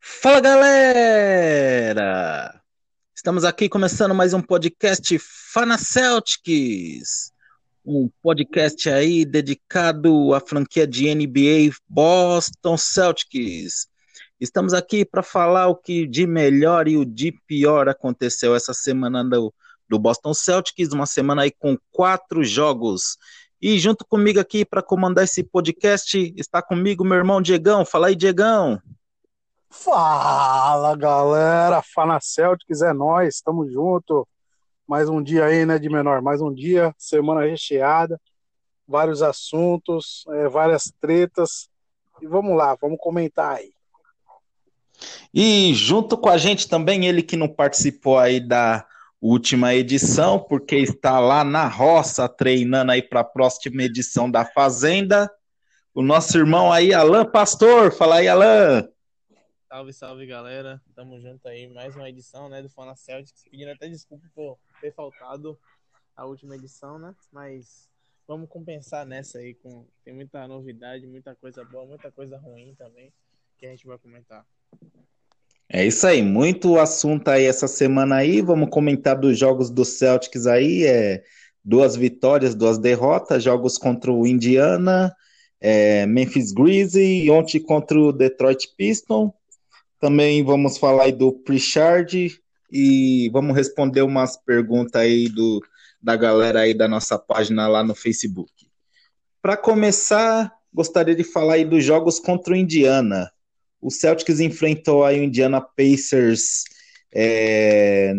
Fala galera! Estamos aqui começando mais um podcast Fana Celtics, um podcast aí dedicado à franquia de NBA Boston Celtics. Estamos aqui para falar o que de melhor e o de pior aconteceu essa semana do, do Boston Celtics, uma semana aí com quatro jogos. E junto comigo aqui para comandar esse podcast está comigo meu irmão Diegão. Fala aí, Diegão. Fala galera, Fana Celtics é nós, estamos junto. Mais um dia aí, né, de menor, mais um dia, semana recheada, vários assuntos, é, várias tretas. E vamos lá, vamos comentar aí. E junto com a gente também ele que não participou aí da última edição, porque está lá na roça treinando aí para a próxima edição da Fazenda. O nosso irmão aí, Alan Pastor. Fala aí, Alan. Salve, salve, galera. Tamo junto aí, mais uma edição, né, do Fana Celtics. Pedindo até desculpa por ter faltado a última edição, né? Mas vamos compensar nessa aí com tem muita novidade, muita coisa boa, muita coisa ruim também que a gente vai comentar. É isso aí, muito assunto aí essa semana aí. Vamos comentar dos jogos do Celtics aí, é duas vitórias, duas derrotas, jogos contra o Indiana, é, Memphis Grizzlies, ontem contra o Detroit Pistons também vamos falar aí do Pritchard e vamos responder umas perguntas aí do, da galera aí da nossa página lá no Facebook. Para começar, gostaria de falar aí dos jogos contra o Indiana. O Celtics enfrentou aí o Indiana Pacers é,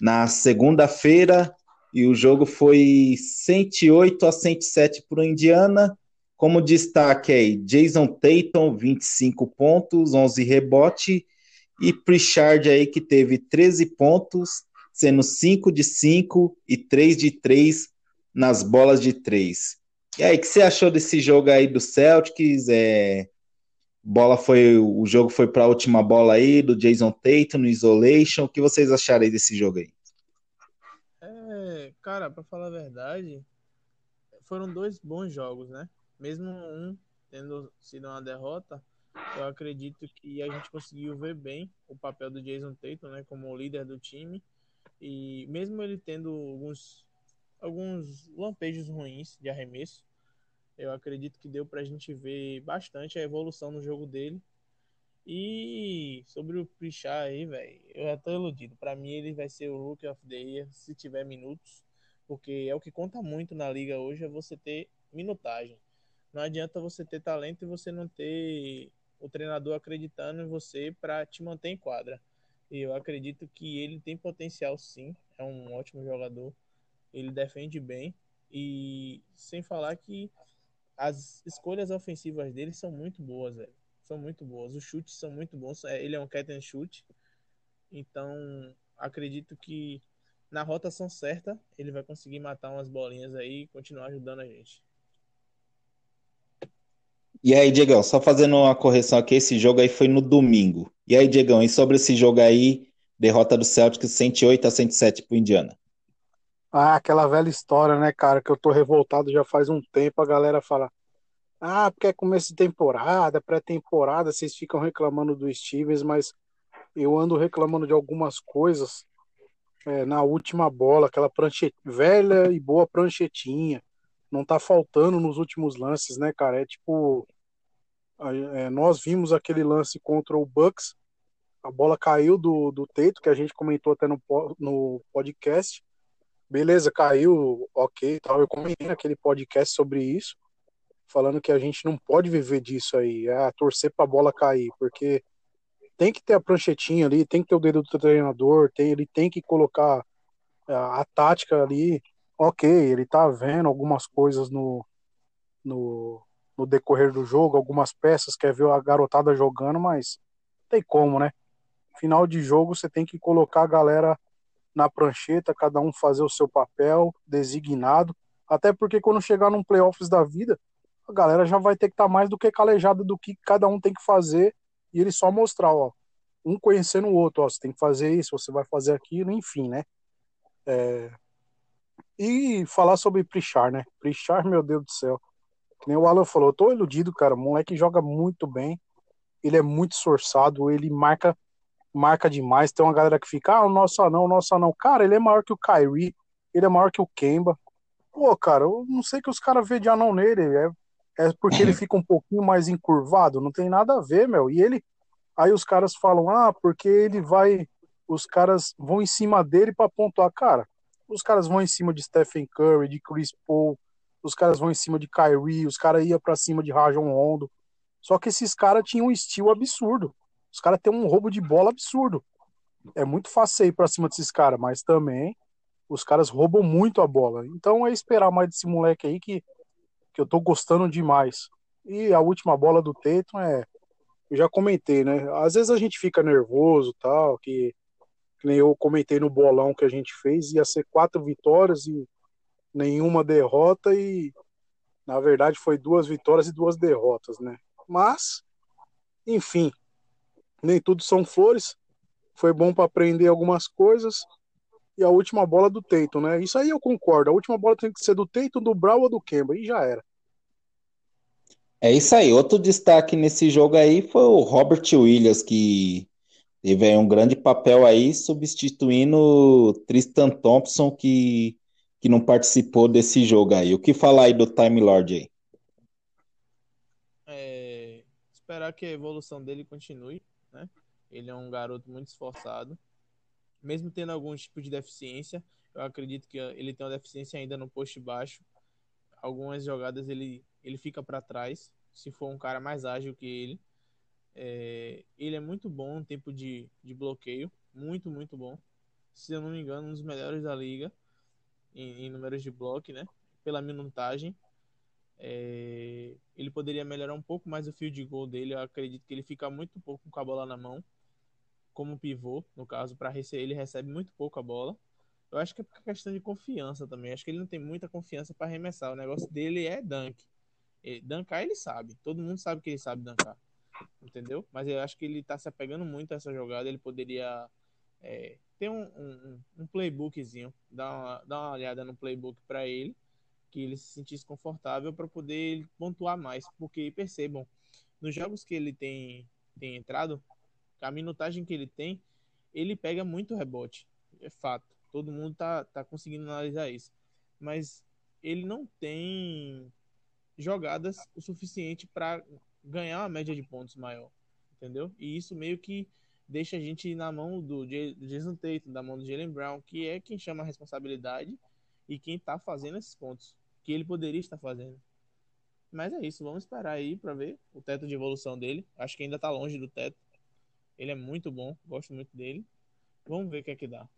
na segunda-feira e o jogo foi 108 a 107 para o Indiana como destaque aí, Jason Tatum, 25 pontos, 11 rebote, e Pritchard aí que teve 13 pontos, sendo 5 de 5 e 3 de 3 nas bolas de 3. E aí, o que você achou desse jogo aí do Celtics? É, bola foi, o jogo foi para a última bola aí do Jason Tatum no isolation. O que vocês acharam aí desse jogo aí? É, cara, para falar a verdade, foram dois bons jogos, né? mesmo um tendo sido uma derrota, eu acredito que a gente conseguiu ver bem o papel do Jason Tatum, né, como líder do time. E mesmo ele tendo alguns alguns lampejos ruins de arremesso, eu acredito que deu pra gente ver bastante a evolução no jogo dele. E sobre o Pritchard aí, velho, eu já tô iludido. Para mim ele vai ser o Rookie of the Year se tiver minutos, porque é o que conta muito na liga hoje é você ter minutagem. Não adianta você ter talento e você não ter o treinador acreditando em você para te manter em quadra. E eu acredito que ele tem potencial sim, é um ótimo jogador. Ele defende bem e sem falar que as escolhas ofensivas dele são muito boas, velho. São muito boas. Os chutes são muito bons. É, ele é um catch and shoot. Então, acredito que na rotação certa, ele vai conseguir matar umas bolinhas aí e continuar ajudando a gente. E aí, Diegão, só fazendo uma correção aqui, esse jogo aí foi no domingo. E aí, Diegão, e sobre esse jogo aí, derrota do Celtics 108 a 107 pro Indiana? Ah, aquela velha história, né, cara, que eu tô revoltado já faz um tempo, a galera fala, ah, porque é começo de temporada, pré-temporada, vocês ficam reclamando do Stevens, mas eu ando reclamando de algumas coisas é, na última bola, aquela prancheta, velha e boa pranchetinha, não tá faltando nos últimos lances, né, cara? É tipo. É, nós vimos aquele lance contra o Bucks, a bola caiu do, do teito, que a gente comentou até no, no podcast. Beleza, caiu, ok, tal. Eu comentei naquele podcast sobre isso, falando que a gente não pode viver disso aí, é torcer pra bola cair, porque tem que ter a pranchetinha ali, tem que ter o dedo do treinador, tem, ele tem que colocar a, a tática ali ok, ele tá vendo algumas coisas no, no, no, decorrer do jogo, algumas peças, quer ver a garotada jogando, mas tem como, né? Final de jogo você tem que colocar a galera na prancheta, cada um fazer o seu papel designado, até porque quando chegar num playoffs da vida, a galera já vai ter que estar tá mais do que calejada do que cada um tem que fazer e ele só mostrar, ó, um conhecendo o outro, ó, você tem que fazer isso, você vai fazer aquilo, enfim, né? É... E falar sobre Prichar, né? Prichar, meu Deus do céu. Que nem o Alan falou, eu tô iludido, cara. O moleque joga muito bem. Ele é muito esforçado, ele marca marca demais. Tem uma galera que fica, ah, o nosso anão, o nosso anão. Cara, ele é maior que o Kyrie, ele é maior que o Kemba. Pô, cara, eu não sei que os caras vê de anão nele. É, é porque ele fica um pouquinho mais encurvado. Não tem nada a ver, meu. E ele. Aí os caras falam, ah, porque ele vai. Os caras vão em cima dele para pontuar. Cara, os caras vão em cima de Stephen Curry, de Chris Paul, os caras vão em cima de Kyrie, os caras iam para cima de Rajon Rondo. Só que esses caras tinham um estilo absurdo. Os caras têm um roubo de bola absurdo. É muito fácil ir para cima desses caras, mas também os caras roubam muito a bola. Então é esperar mais desse moleque aí que, que eu tô gostando demais. E a última bola do Tatum é. Eu já comentei, né? Às vezes a gente fica nervoso tal, que, que nem eu comentei no bolão que a gente fez, ia ser quatro vitórias e nenhuma derrota, e na verdade foi duas vitórias e duas derrotas, né? Mas, enfim, nem tudo são flores. Foi bom para aprender algumas coisas e a última bola do Tatum, né? Isso aí eu concordo. A última bola tem que ser do Tatum, do Brown ou do Kemba, e já era. É isso aí. Outro destaque nesse jogo aí foi o Robert Williams, que teve um grande papel aí, substituindo Tristan Thompson, que, que não participou desse jogo aí. O que falar aí do Time Lord aí? É, esperar que a evolução dele continue, né? Ele é um garoto muito esforçado mesmo tendo algum tipo de deficiência, eu acredito que ele tem uma deficiência ainda no poste baixo. Algumas jogadas ele, ele fica para trás, se for um cara mais ágil que ele. É, ele é muito bom no tempo de, de bloqueio, muito, muito bom. Se eu não me engano, um dos melhores da liga em, em números de bloco, né? Pela minutagem. É, poderia melhorar um pouco mais o field goal dele. Eu acredito que ele fica muito pouco com a bola na mão como pivô, no caso, para receber, ele recebe muito pouco a bola. Eu acho que é por questão de confiança também. Acho que ele não tem muita confiança para arremessar. O negócio dele é dunk. Ele, dunkar ele sabe. Todo mundo sabe que ele sabe dunkar. Entendeu? Mas eu acho que ele tá se apegando muito a essa jogada. Ele poderia é, ter um, um, um, playbookzinho, dar uma, dar uma olhada no playbook para ele, que ele se sentisse confortável para poder pontuar mais. Porque percebam, nos jogos que ele tem, tem entrado, a minutagem que ele tem, ele pega muito rebote. É fato. Todo mundo tá, tá conseguindo analisar isso. Mas ele não tem jogadas o suficiente para ganhar uma média de pontos maior. Entendeu? E isso meio que deixa a gente na mão do Jason Tatum, da mão do Jalen Brown, que é quem chama a responsabilidade e quem tá fazendo esses pontos que ele poderia estar fazendo. Mas é isso, vamos esperar aí para ver o teto de evolução dele. Acho que ainda tá longe do teto. Ele é muito bom, gosto muito dele. Vamos ver o que é que dá.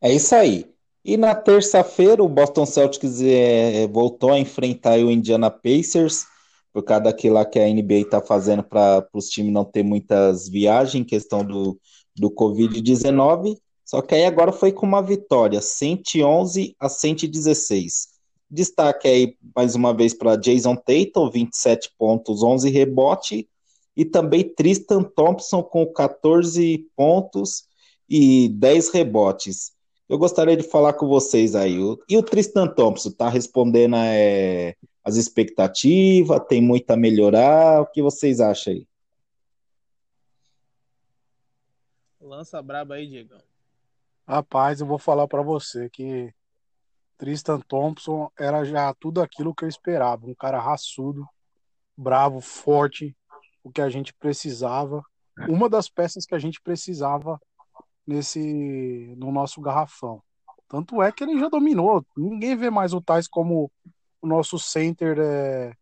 É isso aí. E na terça-feira, o Boston Celtics é, voltou a enfrentar o Indiana Pacers, por causa daquilo lá que a NBA está fazendo para os times não ter muitas viagens, questão do, do Covid-19. Só que aí agora foi com uma vitória, 111 a 116. Destaque aí mais uma vez para Jason Tatum, 27 pontos, 11 rebote, e também Tristan Thompson com 14 pontos e 10 rebotes. Eu gostaria de falar com vocês aí. E o Tristan Thompson está respondendo é, as expectativas? Tem muito a melhorar? O que vocês acham aí? Lança braba aí, Diego. Rapaz, eu vou falar para você que Tristan Thompson era já tudo aquilo que eu esperava. Um cara raçudo, bravo, forte, o que a gente precisava, uma das peças que a gente precisava nesse no nosso garrafão. Tanto é que ele já dominou. Ninguém vê mais o Tais como o nosso center é,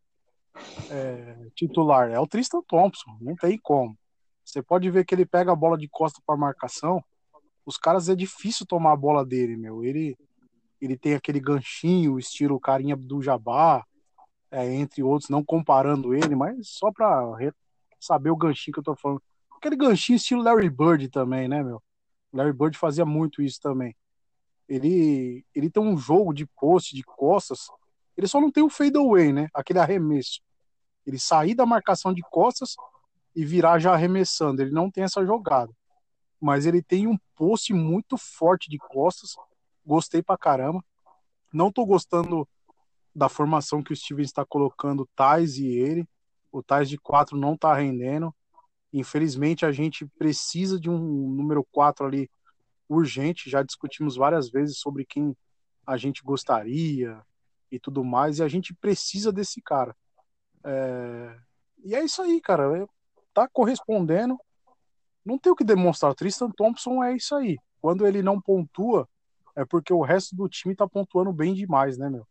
é, titular. É o Tristan Thompson, não tem como. Você pode ver que ele pega a bola de costa para marcação. Os caras é difícil tomar a bola dele, meu. Ele ele tem aquele ganchinho, estilo carinha do Jabá, é, entre outros, não comparando ele, mas só para saber o ganchinho que eu tô falando. Aquele ganchinho estilo Larry Bird também, né, meu? Larry Bird fazia muito isso também. Ele, ele tem um jogo de poste, de costas. Ele só não tem o fade away, né? Aquele arremesso. Ele sair da marcação de costas e virar já arremessando. Ele não tem essa jogada. Mas ele tem um post muito forte de costas. Gostei pra caramba. Não tô gostando da formação que o Steven está colocando Tais e ele. O Tais de 4 não tá rendendo. Infelizmente, a gente precisa de um número 4 ali urgente. Já discutimos várias vezes sobre quem a gente gostaria e tudo mais, e a gente precisa desse cara. É... E é isso aí, cara. É, tá correspondendo. Não tem o que demonstrar. Tristan Thompson é isso aí. Quando ele não pontua, é porque o resto do time tá pontuando bem demais, né, meu?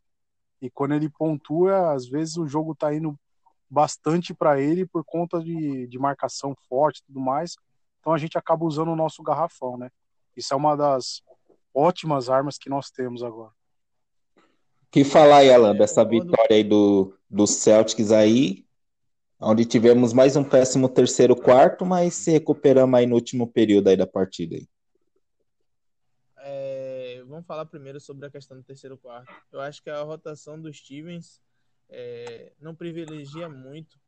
E quando ele pontua, às vezes o jogo tá indo bastante para ele por conta de, de marcação forte e tudo mais. Então a gente acaba usando o nosso garrafão, né? Isso é uma das ótimas armas que nós temos agora. Que falar aí, Alan, dessa vitória aí do, do Celtics aí, onde tivemos mais um péssimo terceiro quarto, mas se recuperamos aí no último período aí da partida aí. É, vamos falar primeiro sobre a questão do terceiro quarto. Eu acho que a rotação dos Stevens é, não privilegia muito,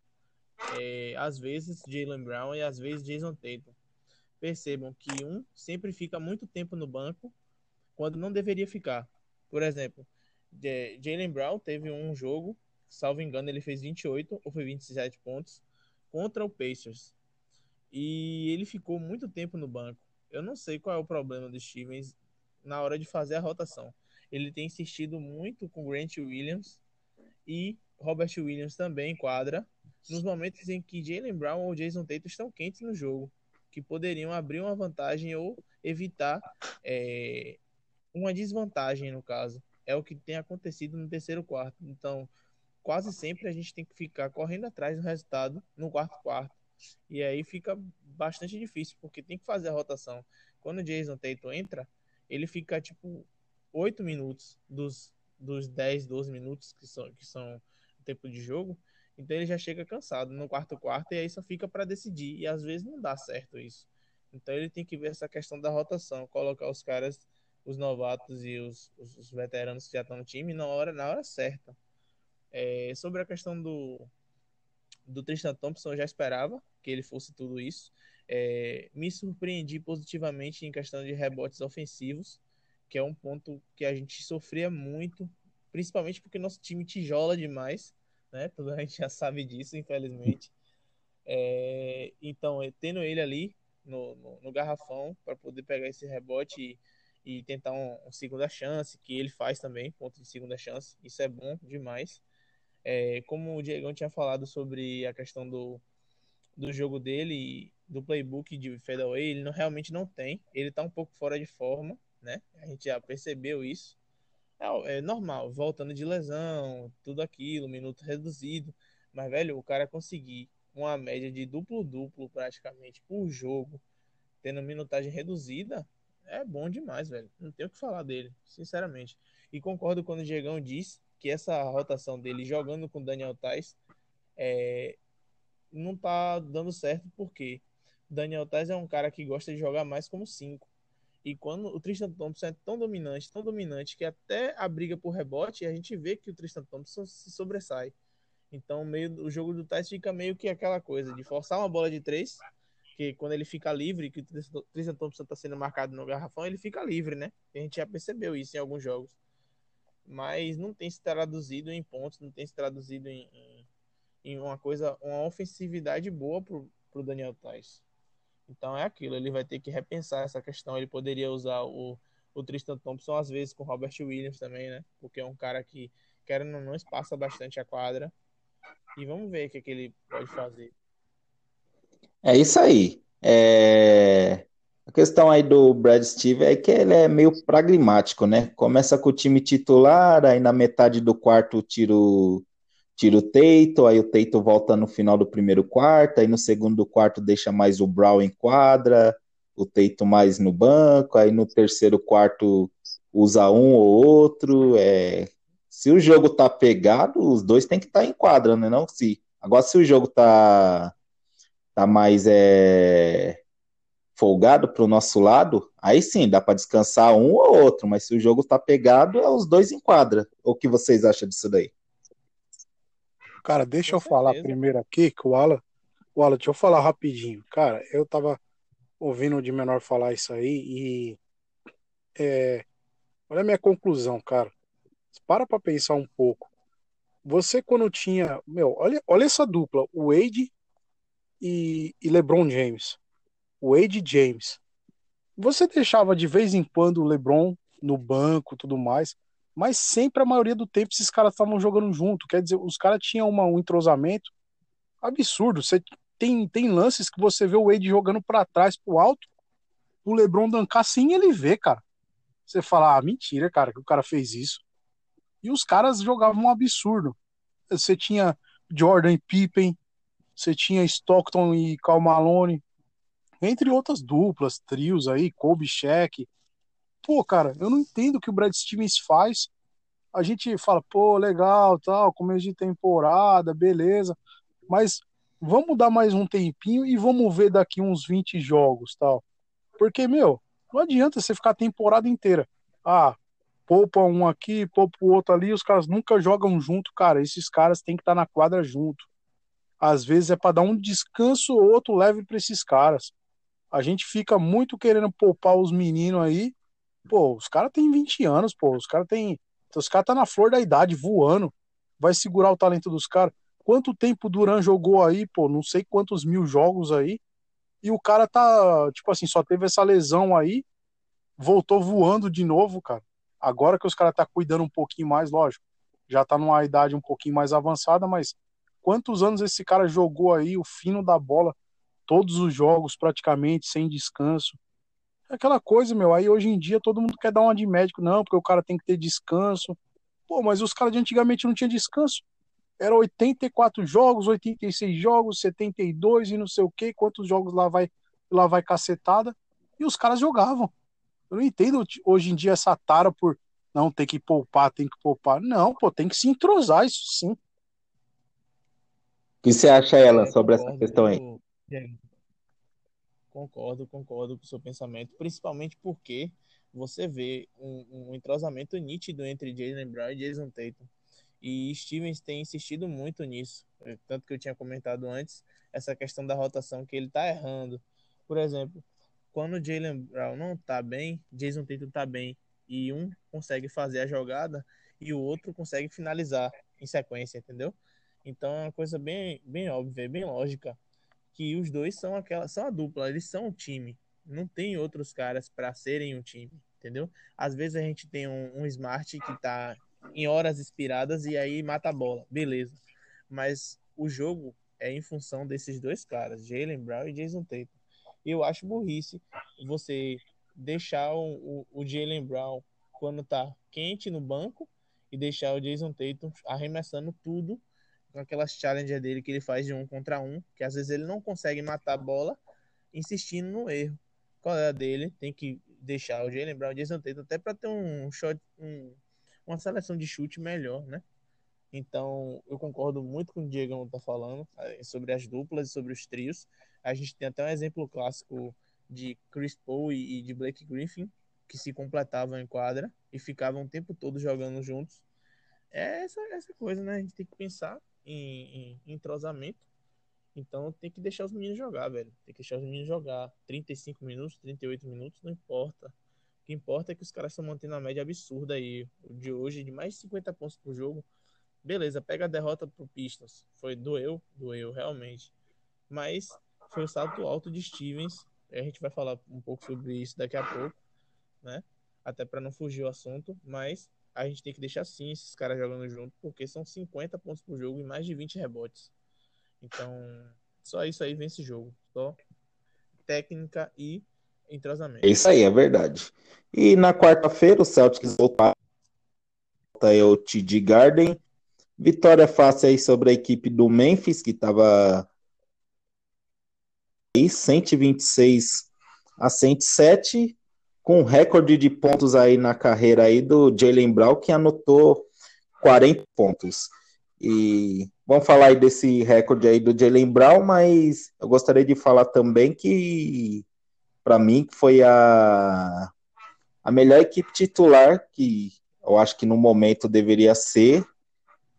é, às vezes, Jalen Brown e às vezes Jason Tatum. Percebam que um sempre fica muito tempo no banco quando não deveria ficar. Por exemplo, Jalen Brown teve um jogo, salvo engano, ele fez 28 ou foi 27 pontos contra o Pacers. E ele ficou muito tempo no banco. Eu não sei qual é o problema do Stevens na hora de fazer a rotação. Ele tem insistido muito com Grant Williams e Robert Williams também quadra, nos momentos em que Jalen Brown ou Jason Tatum estão quentes no jogo, que poderiam abrir uma vantagem ou evitar é, uma desvantagem, no caso é o que tem acontecido no terceiro quarto. Então, quase sempre a gente tem que ficar correndo atrás do resultado no quarto quarto. E aí fica bastante difícil, porque tem que fazer a rotação. Quando o Jason Tatum entra, ele fica tipo 8 minutos dos, dos 10, 12 minutos que são, que são o tempo de jogo. Então ele já chega cansado no quarto quarto e aí só fica para decidir. E às vezes não dá certo isso. Então ele tem que ver essa questão da rotação, colocar os caras os novatos e os, os, os, veteranos que já estão no time na hora, na hora certa. É, sobre a questão do, do Tristan Thompson, eu já esperava que ele fosse tudo isso. É, me surpreendi positivamente em questão de rebotes ofensivos, que é um ponto que a gente sofria muito, principalmente porque nosso time tijola demais, né? Toda a gente já sabe disso, infelizmente. É, então, tendo ele ali no, no, no garrafão para poder pegar esse rebote e e tentar um, um, segunda chance, que ele faz também, ponto de segunda chance. Isso é bom demais. É, como o Diego tinha falado sobre a questão do, do jogo dele, do playbook de fadeaway, ele não, realmente não tem. Ele tá um pouco fora de forma, né? A gente já percebeu isso. É, é normal, voltando de lesão, tudo aquilo, minuto reduzido. Mas, velho, o cara conseguir uma média de duplo-duplo praticamente por jogo, tendo minutagem reduzida, é bom demais, velho. Não tenho o que falar dele, sinceramente. E concordo quando o Diegão diz que essa rotação dele jogando com Daniel Tais é, não tá dando certo porque Daniel Tais é um cara que gosta de jogar mais como 5. E quando o Tristan Thompson é tão dominante, tão dominante, que até a briga por rebote, a gente vê que o Tristan Thompson se sobressai. Então, meio, o jogo do Tais fica meio que aquela coisa de forçar uma bola de três que quando ele fica livre, que o Tristan Thompson está sendo marcado no garrafão, ele fica livre, né? A gente já percebeu isso em alguns jogos. Mas não tem se traduzido em pontos, não tem se traduzido em, em, em uma coisa, uma ofensividade boa pro, pro Daniel Tais. Então é aquilo, ele vai ter que repensar essa questão. Ele poderia usar o, o Tristan Thompson às vezes com o Robert Williams também, né? Porque é um cara que, querendo ou não, espaça bastante a quadra. E vamos ver o que, é que ele pode fazer. É isso aí. É... Questão aí do Brad Steve é que ele é meio pragmático, né? Começa com o time titular, aí na metade do quarto tira o, tira o Teito, aí o Teito volta no final do primeiro quarto, aí no segundo quarto deixa mais o Brown em quadra, o Teito mais no banco, aí no terceiro quarto usa um ou outro. É... Se o jogo tá pegado, os dois tem que estar tá em quadra, né? Não se. Agora, se o jogo tá tá mais é, folgado para o nosso lado, aí sim, dá para descansar um ou outro, mas se o jogo tá pegado, é os dois em quadra. O que vocês acham disso daí? Cara, deixa Com eu certeza. falar primeiro aqui que o Alan, o Alan, deixa eu falar rapidinho. Cara, eu tava ouvindo o de menor falar isso aí e é, olha a minha conclusão, cara. Para pra pensar um pouco. Você quando tinha, meu, olha, olha essa dupla, o Wade e, e LeBron James. Wade James. Você deixava de vez em quando o LeBron no banco, tudo mais, mas sempre a maioria do tempo esses caras estavam jogando junto. Quer dizer, os caras tinham uma, um entrosamento absurdo. Você tem, tem lances que você vê o Wade jogando para trás, pro alto, o LeBron dancar sem ele ver, cara. Você fala, ah, mentira, cara, que o cara fez isso. E os caras jogavam um absurdo. Você tinha Jordan Pippen, você tinha Stockton e Cal Malone, entre outras duplas, trios aí, Kobe Shaq. Pô, cara, eu não entendo o que o Brad Stevens faz. A gente fala, pô, legal, tal, começo de temporada, beleza. Mas vamos dar mais um tempinho e vamos ver daqui uns 20 jogos, tal. Porque, meu, não adianta você ficar a temporada inteira. Ah, poupa um aqui, poupa o outro ali, os caras nunca jogam junto, cara. Esses caras têm que estar tá na quadra junto. Às vezes é para dar um descanso ou outro leve para esses caras. A gente fica muito querendo poupar os meninos aí. Pô, os caras têm 20 anos, pô. Os caras têm. Os caras tá na flor da idade, voando. Vai segurar o talento dos caras. Quanto tempo o Duran jogou aí, pô? Não sei quantos mil jogos aí. E o cara tá, tipo assim, só teve essa lesão aí. Voltou voando de novo, cara. Agora que os caras tá cuidando um pouquinho mais, lógico. Já tá numa idade um pouquinho mais avançada, mas quantos anos esse cara jogou aí, o fino da bola? Todos os jogos praticamente, sem descanso. É aquela coisa, meu. Aí hoje em dia todo mundo quer dar uma de médico, não, porque o cara tem que ter descanso. Pô, mas os caras de antigamente não tinham descanso. Era 84 jogos, 86 jogos, 72 e não sei o que, quantos jogos lá vai, lá vai cacetada. E os caras jogavam. Eu não entendo hoje em dia essa tara por não ter que poupar, tem que poupar. Não, pô, tem que se entrosar, isso sim. O que você acha, ela, sobre essa questão aí? Concordo, concordo com o seu pensamento, principalmente porque você vê um, um entrosamento nítido entre Jalen Brown e Jason Tatum. E Stevens tem insistido muito nisso. É, tanto que eu tinha comentado antes, essa questão da rotação que ele tá errando. Por exemplo, quando Jalen Brown não tá bem, Jason Tatum tá bem, e um consegue fazer a jogada e o outro consegue finalizar em sequência, entendeu? Então é uma coisa bem, bem óbvia, bem lógica que os dois são aquela, são a dupla, eles são um time. Não tem outros caras para serem um time, entendeu? Às vezes a gente tem um, um smart que tá em horas inspiradas e aí mata a bola, beleza. Mas o jogo é em função desses dois caras, Jalen Brown e Jason Tatum. Eu acho burrice você deixar o, o, o Jalen Brown quando tá quente no banco e deixar o Jason Tatum arremessando tudo com aquelas challenges dele que ele faz de um contra um, que às vezes ele não consegue matar a bola insistindo no erro. Qual é a dele? Tem que deixar o Jalen Brown, o Jason Tatum, até para ter um shot, um, uma seleção de chute melhor, né? Então, eu concordo muito com o Diego está falando eh, sobre as duplas e sobre os trios. A gente tem até um exemplo clássico de Chris Paul e de Blake Griffin, que se completavam em quadra e ficavam o tempo todo jogando juntos. É essa, essa coisa, né? A gente tem que pensar em, em entrosamento. Então tem que deixar os meninos jogar, velho. Tem que deixar os meninos jogar 35 minutos, 38 minutos, não importa. O que importa é que os caras estão mantendo a média absurda aí. De hoje, de mais de 50 pontos por jogo. Beleza, pega a derrota pro Pistons. Foi doeu, doeu, realmente. Mas foi o salto alto de Stevens. A gente vai falar um pouco sobre isso daqui a pouco, né? Até para não fugir o assunto, mas a gente tem que deixar sim esses caras jogando junto, porque são 50 pontos por jogo e mais de 20 rebotes. Então, só isso aí vence jogo. Só técnica e entrosamento. É isso aí, é verdade. E na quarta-feira, o Celtics voltou é o TD Garden. Vitória fácil aí sobre a equipe do Memphis, que estava aí 126 a 107 com recorde de pontos aí na carreira aí do Jalen Brown, que anotou 40 pontos. E vamos falar aí desse recorde aí do Jalen Brown, mas eu gostaria de falar também que, para mim, foi a, a melhor equipe titular, que eu acho que no momento deveria ser,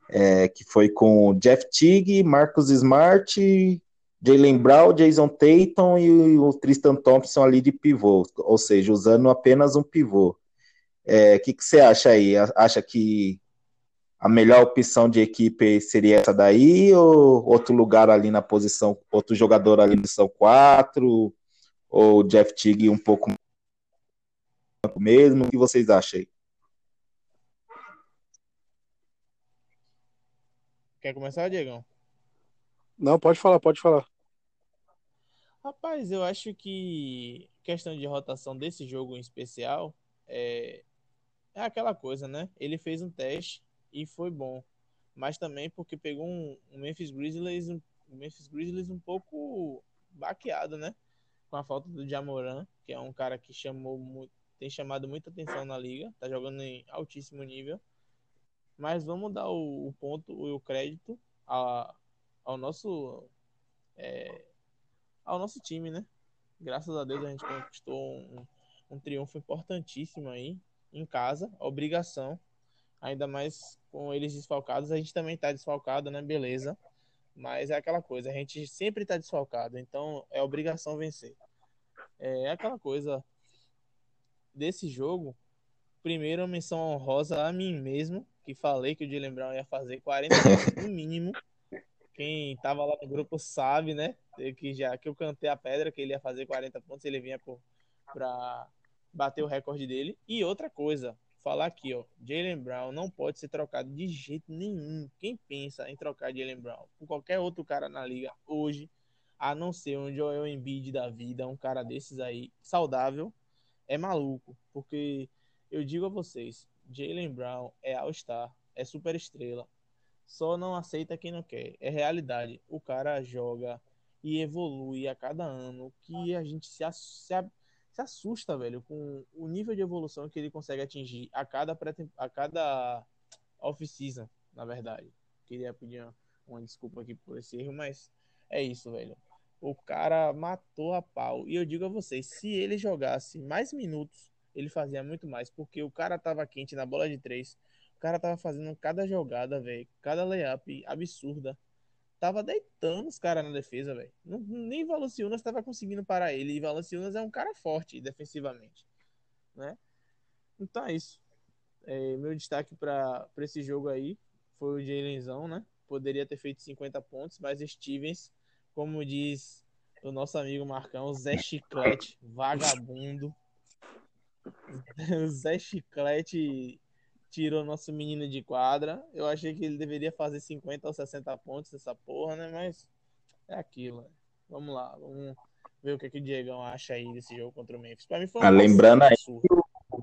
é, que foi com Jeff Tigg, Marcos Smart, Jalen Brown, Jason Tatum e o Tristan Thompson ali de pivô, ou seja, usando apenas um pivô. O é, que, que você acha aí? Acha que a melhor opção de equipe seria essa daí ou outro lugar ali na posição, outro jogador ali na posição 4 ou Jeff Tigg um pouco mesmo? O que vocês acham aí? Quer começar, Diegão? Não, pode falar, pode falar. Rapaz, eu acho que questão de rotação desse jogo em especial é, é aquela coisa, né? Ele fez um teste e foi bom, mas também porque pegou um, um Memphis Grizzlies, um, Memphis Grizzlies um pouco baqueado, né? Com a falta do Jamoran, que é um cara que chamou tem chamado muita atenção na liga, tá jogando em altíssimo nível. Mas vamos dar o, o ponto e o crédito a, ao nosso é, ao nosso time, né? Graças a Deus a gente conquistou um, um triunfo importantíssimo aí em casa, obrigação, ainda mais com eles desfalcados. A gente também tá desfalcado, né? Beleza. Mas é aquela coisa, a gente sempre tá desfalcado, então é obrigação vencer. É aquela coisa desse jogo. Primeiro, menção honrosa a mim mesmo, que falei que o Jalen Brown ia fazer 40 no mínimo. Quem tava lá no grupo sabe, né? Que já que eu cantei a pedra que ele ia fazer 40 pontos, ele vinha para bater o recorde dele. E outra coisa, falar aqui, ó, Jalen Brown não pode ser trocado de jeito nenhum. Quem pensa em trocar Jalen Brown por qualquer outro cara na liga hoje, a não ser um Joel Embiid da vida, um cara desses aí, saudável, é maluco. Porque eu digo a vocês, Jalen Brown é All-Star, é super estrela, só não aceita quem não quer. É realidade. O cara joga e evolui a cada ano que a gente se, assusta, velho, com o nível de evolução que ele consegue atingir a cada, a cada off-season, na verdade. Queria pedir uma, uma desculpa aqui por esse erro, mas é isso, velho. O cara matou a pau. E eu digo a vocês, se ele jogasse mais minutos, ele fazia muito mais, porque o cara tava quente na bola de três o cara tava fazendo cada jogada, velho. Cada layup absurda. Tava deitando os caras na defesa, velho. Nem Valanciunas tava conseguindo parar ele. E Valanciunas é um cara forte defensivamente. Né? Então é isso. É, meu destaque para esse jogo aí foi o Jalenzão, né? Poderia ter feito 50 pontos, mas Stevens, como diz o nosso amigo Marcão, Zé Chiclete, vagabundo. Zé Chiclete tirou nosso menino de quadra. Eu achei que ele deveria fazer 50 ou 60 pontos dessa porra, né? Mas é aquilo. Né? Vamos lá, vamos ver o que, que o Diegão acha aí desse jogo contra o Memphis. Pra mim foi um ah, lembrando aí,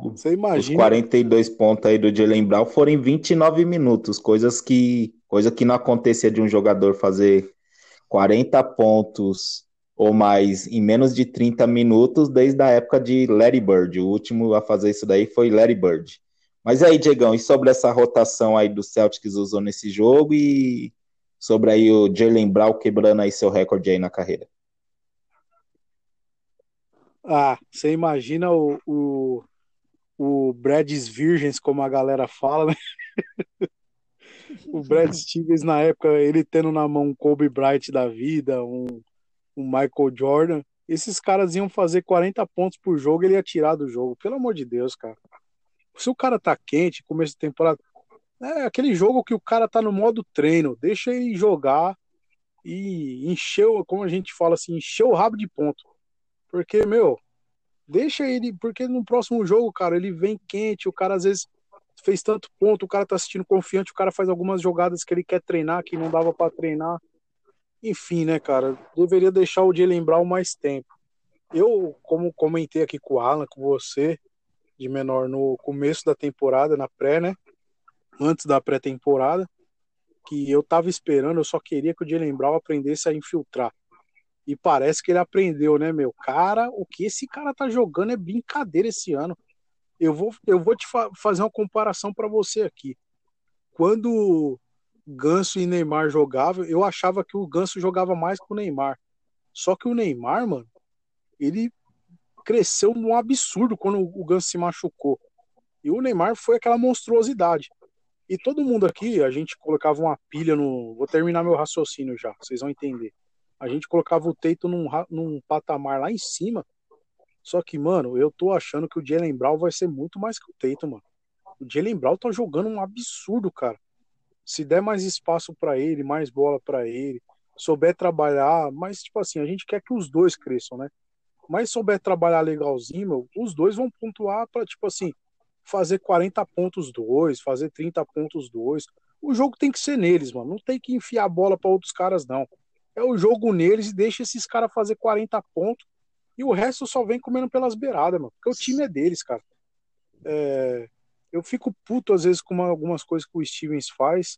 você imagina. Os 42 pontos aí do Jalen Brown foram em 29 minutos, coisas que, coisa que não acontecia de um jogador fazer 40 pontos ou mais em menos de 30 minutos desde a época de Larry Bird. O último a fazer isso daí foi Larry Bird. Mas aí, Diegão, e sobre essa rotação aí do Celtics usou nesse jogo e sobre aí o Jalen Brown quebrando aí seu recorde aí na carreira? Ah, você imagina o, o, o Brads Virgens, como a galera fala, né? o Brad Stevens na época, ele tendo na mão um Kobe Bryant da vida, um, um Michael Jordan, esses caras iam fazer 40 pontos por jogo, ele ia tirar do jogo. Pelo amor de Deus, cara se o cara tá quente, começo de temporada, é aquele jogo que o cara tá no modo treino, deixa ele jogar e encheu, como a gente fala assim, encheu o rabo de ponto. Porque, meu, deixa ele, porque no próximo jogo, cara, ele vem quente, o cara às vezes fez tanto ponto, o cara tá assistindo confiante, o cara faz algumas jogadas que ele quer treinar, que não dava para treinar. Enfim, né, cara, deveria deixar o Jalen Brown mais tempo. Eu, como comentei aqui com o Alan, com você, de menor no começo da temporada, na pré, né? Antes da pré-temporada, que eu tava esperando, eu só queria que o Jalen Brown aprendesse a infiltrar. E parece que ele aprendeu, né, meu? Cara, o que esse cara tá jogando é brincadeira esse ano. Eu vou, eu vou te fa fazer uma comparação para você aqui. Quando Ganso e Neymar jogavam, eu achava que o Ganso jogava mais que o Neymar. Só que o Neymar, mano, ele cresceu num absurdo quando o Ganso se machucou. E o Neymar foi aquela monstruosidade. E todo mundo aqui, a gente colocava uma pilha no. Vou terminar meu raciocínio já, vocês vão entender. A gente colocava o Tatum num, num patamar lá em cima. Só que, mano, eu tô achando que o Jalen Brown vai ser muito mais que o Tatum, mano. O Jalen Brown tá jogando um absurdo, cara. Se der mais espaço para ele, mais bola para ele, souber trabalhar, mas tipo assim, a gente quer que os dois cresçam, né? Mas souber trabalhar legalzinho, meu, os dois vão pontuar para tipo assim, fazer 40 pontos dois, fazer 30 pontos dois. O jogo tem que ser neles, mano. Não tem que enfiar a bola para outros caras não. É o jogo neles e deixa esses caras fazer 40 pontos e o resto só vem comendo pelas beiradas, mano. Porque o time é deles, cara. É... Eu fico puto às vezes com algumas coisas que o Stevens faz.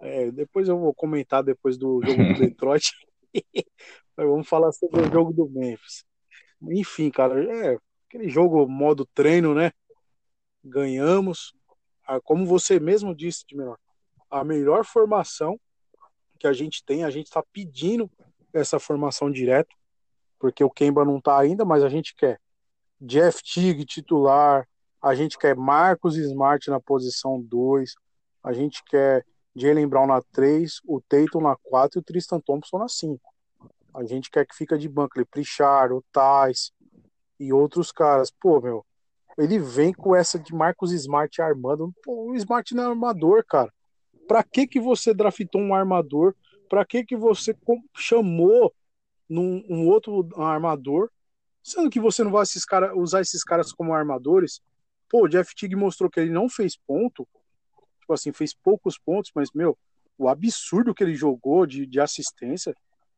É, depois eu vou comentar depois do jogo do Detroit. Mas vamos falar sobre o jogo do Memphis. Enfim, cara, é aquele jogo modo treino, né? Ganhamos. Ah, como você mesmo disse, de melhor, a melhor formação que a gente tem, a gente está pedindo essa formação direta, porque o Kemba não está ainda, mas a gente quer Jeff Tigg titular, a gente quer Marcos Smart na posição 2, a gente quer Jalen Brown na 3, o Tatum na 4 e o Tristan Thompson na 5. A gente quer que fica de banco ali, Prichard, o Tais e outros caras. Pô, meu, ele vem com essa de Marcos Smart armando. Pô, o Smart não é armador, cara. Pra que que você draftou um armador? Pra que que você chamou num um outro armador? Sendo que você não vai esses cara, usar esses caras como armadores. Pô, o Jeff Tigg mostrou que ele não fez ponto tipo assim, fez poucos pontos, mas, meu, o absurdo que ele jogou de, de assistência,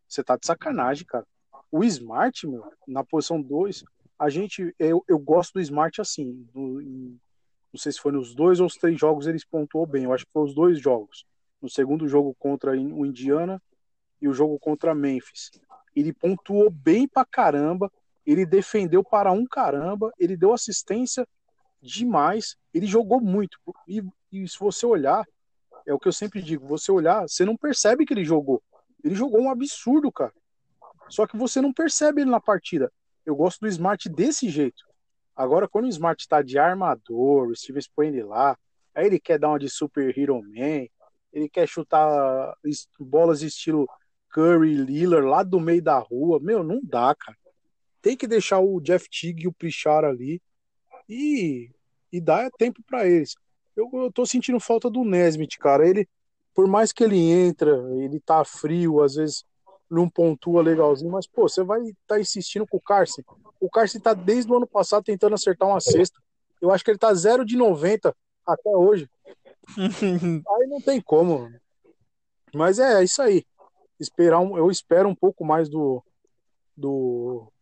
você tá de sacanagem, cara. O Smart, meu, na posição 2, a gente, eu, eu gosto do Smart assim, no, em, não sei se foi nos dois ou os três jogos eles pontuou bem, eu acho que foi os dois jogos. No segundo jogo contra o Indiana e o jogo contra Memphis. Ele pontuou bem pra caramba, ele defendeu para um caramba, ele deu assistência demais, ele jogou muito. E e se você olhar, é o que eu sempre digo, você olhar, você não percebe que ele jogou. Ele jogou um absurdo, cara. Só que você não percebe ele na partida. Eu gosto do Smart desse jeito. Agora, quando o Smart tá de armador, o Stevens põe ele lá, aí ele quer dar uma de Super Hero Man, ele quer chutar bolas estilo Curry, Lillard lá do meio da rua. Meu, não dá, cara. Tem que deixar o Jeff Tigg e o Prichard ali e, e dar tempo para eles eu, eu tô sentindo falta do Nesmith, cara. Ele, por mais que ele entra, ele tá frio, às vezes não pontua legalzinho, mas, pô, você vai estar tá insistindo com o Carson. O Carson tá desde o ano passado tentando acertar uma cesta. Eu acho que ele tá 0 de 90 até hoje. aí não tem como. Mas é, é isso aí. Esperar um, eu espero um pouco mais do, do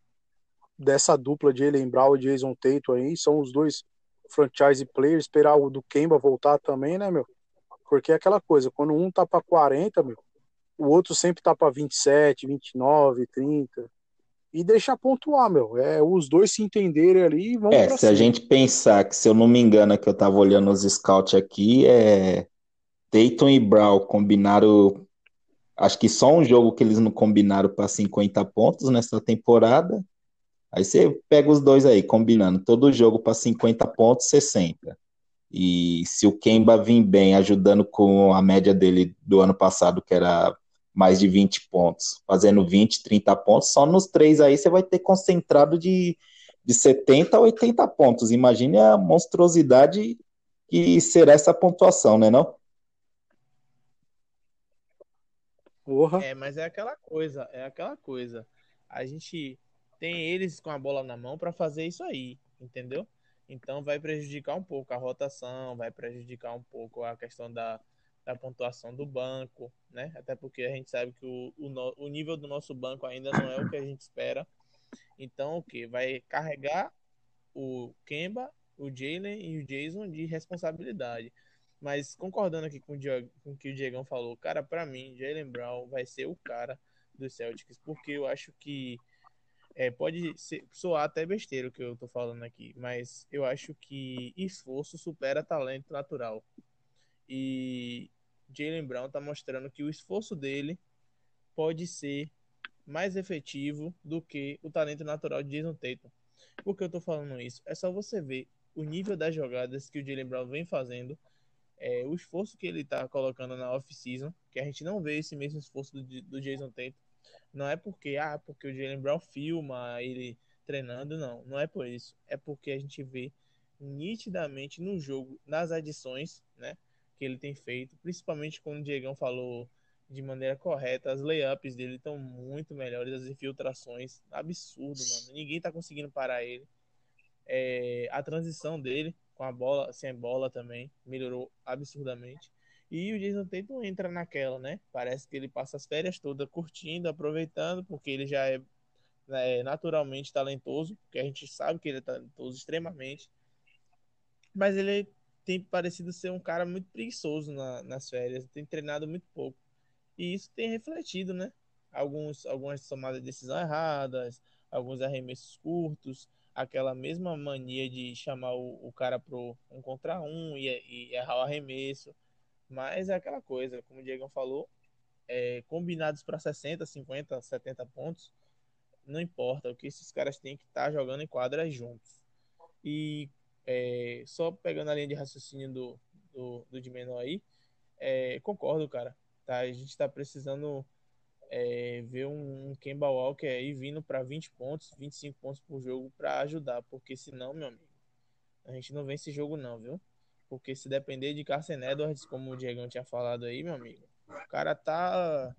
dessa dupla de Ellen Brown e Jason Tatum aí. São os dois franchise player, esperar o do Kemba voltar também, né, meu? Porque é aquela coisa, quando um tá para 40, meu, o outro sempre tá para 27, 29, 30. E deixar pontuar, meu. É os dois se entenderem ali e vão É, se cima. a gente pensar que, se eu não me engano, que eu tava olhando os scouts aqui, é Dayton e Brown combinaram. Acho que só um jogo que eles não combinaram para 50 pontos nessa temporada. Aí você pega os dois aí, combinando, todo jogo para 50 pontos, 60. E se o Kemba vir bem, ajudando com a média dele do ano passado, que era mais de 20 pontos, fazendo 20, 30 pontos, só nos três aí você vai ter concentrado de, de 70 a 80 pontos. Imagine a monstruosidade que será essa pontuação, né não? Porra. É, mas é aquela coisa, é aquela coisa. A gente tem eles com a bola na mão para fazer isso aí, entendeu? Então vai prejudicar um pouco a rotação, vai prejudicar um pouco a questão da, da pontuação do banco, né? Até porque a gente sabe que o, o, o nível do nosso banco ainda não é o que a gente espera. Então, o que? Vai carregar o Kemba, o Jalen e o Jason de responsabilidade. Mas concordando aqui com o, com o que o Diegão falou, cara, para mim, Jalen Brown vai ser o cara dos Celtics, porque eu acho que é, pode ser, soar até besteira o que eu tô falando aqui, mas eu acho que esforço supera talento natural. E Jalen Brown tá mostrando que o esforço dele pode ser mais efetivo do que o talento natural de Jason Tatum. Por que eu tô falando isso? É só você ver o nível das jogadas que o Jalen Brown vem fazendo, é, o esforço que ele tá colocando na off-season, que a gente não vê esse mesmo esforço do, do Jason Tatum Não é porque, ah, porque o Jalen Brown filma ele treinando, não. Não é por isso. É porque a gente vê nitidamente no jogo, nas adições, né? Que ele tem feito, principalmente quando o Diegão falou de maneira correta, as layups dele estão muito melhores, as infiltrações, absurdo, mano. Ninguém tá conseguindo parar ele. É, a transição dele com a bola, sem bola também, melhorou absurdamente. E o Jason Tatum entra naquela, né? Parece que ele passa as férias todas curtindo, aproveitando, porque ele já é, é naturalmente talentoso, porque a gente sabe que ele é talentoso extremamente. Mas ele tem parecido ser um cara muito preguiçoso na, nas férias, tem treinado muito pouco. E isso tem refletido, né? Alguns, algumas tomadas de decisão erradas, alguns arremessos curtos, aquela mesma mania de chamar o, o cara pro um contra um e, e errar o arremesso. Mas é aquela coisa, como o Diego falou, é, combinados para 60, 50, 70 pontos, não importa, o que esses caras têm que estar tá jogando em quadras juntos. E é, só pegando a linha de raciocínio do, do, do de menor aí, é, concordo, cara. Tá? A gente está precisando é, ver um, um Kemba Walker aí vindo para 20 pontos, 25 pontos por jogo para ajudar, porque senão, meu amigo, a gente não vence esse jogo não, viu? Porque se depender de Carson Edwards, como o Diego tinha falado aí, meu amigo, o cara tá.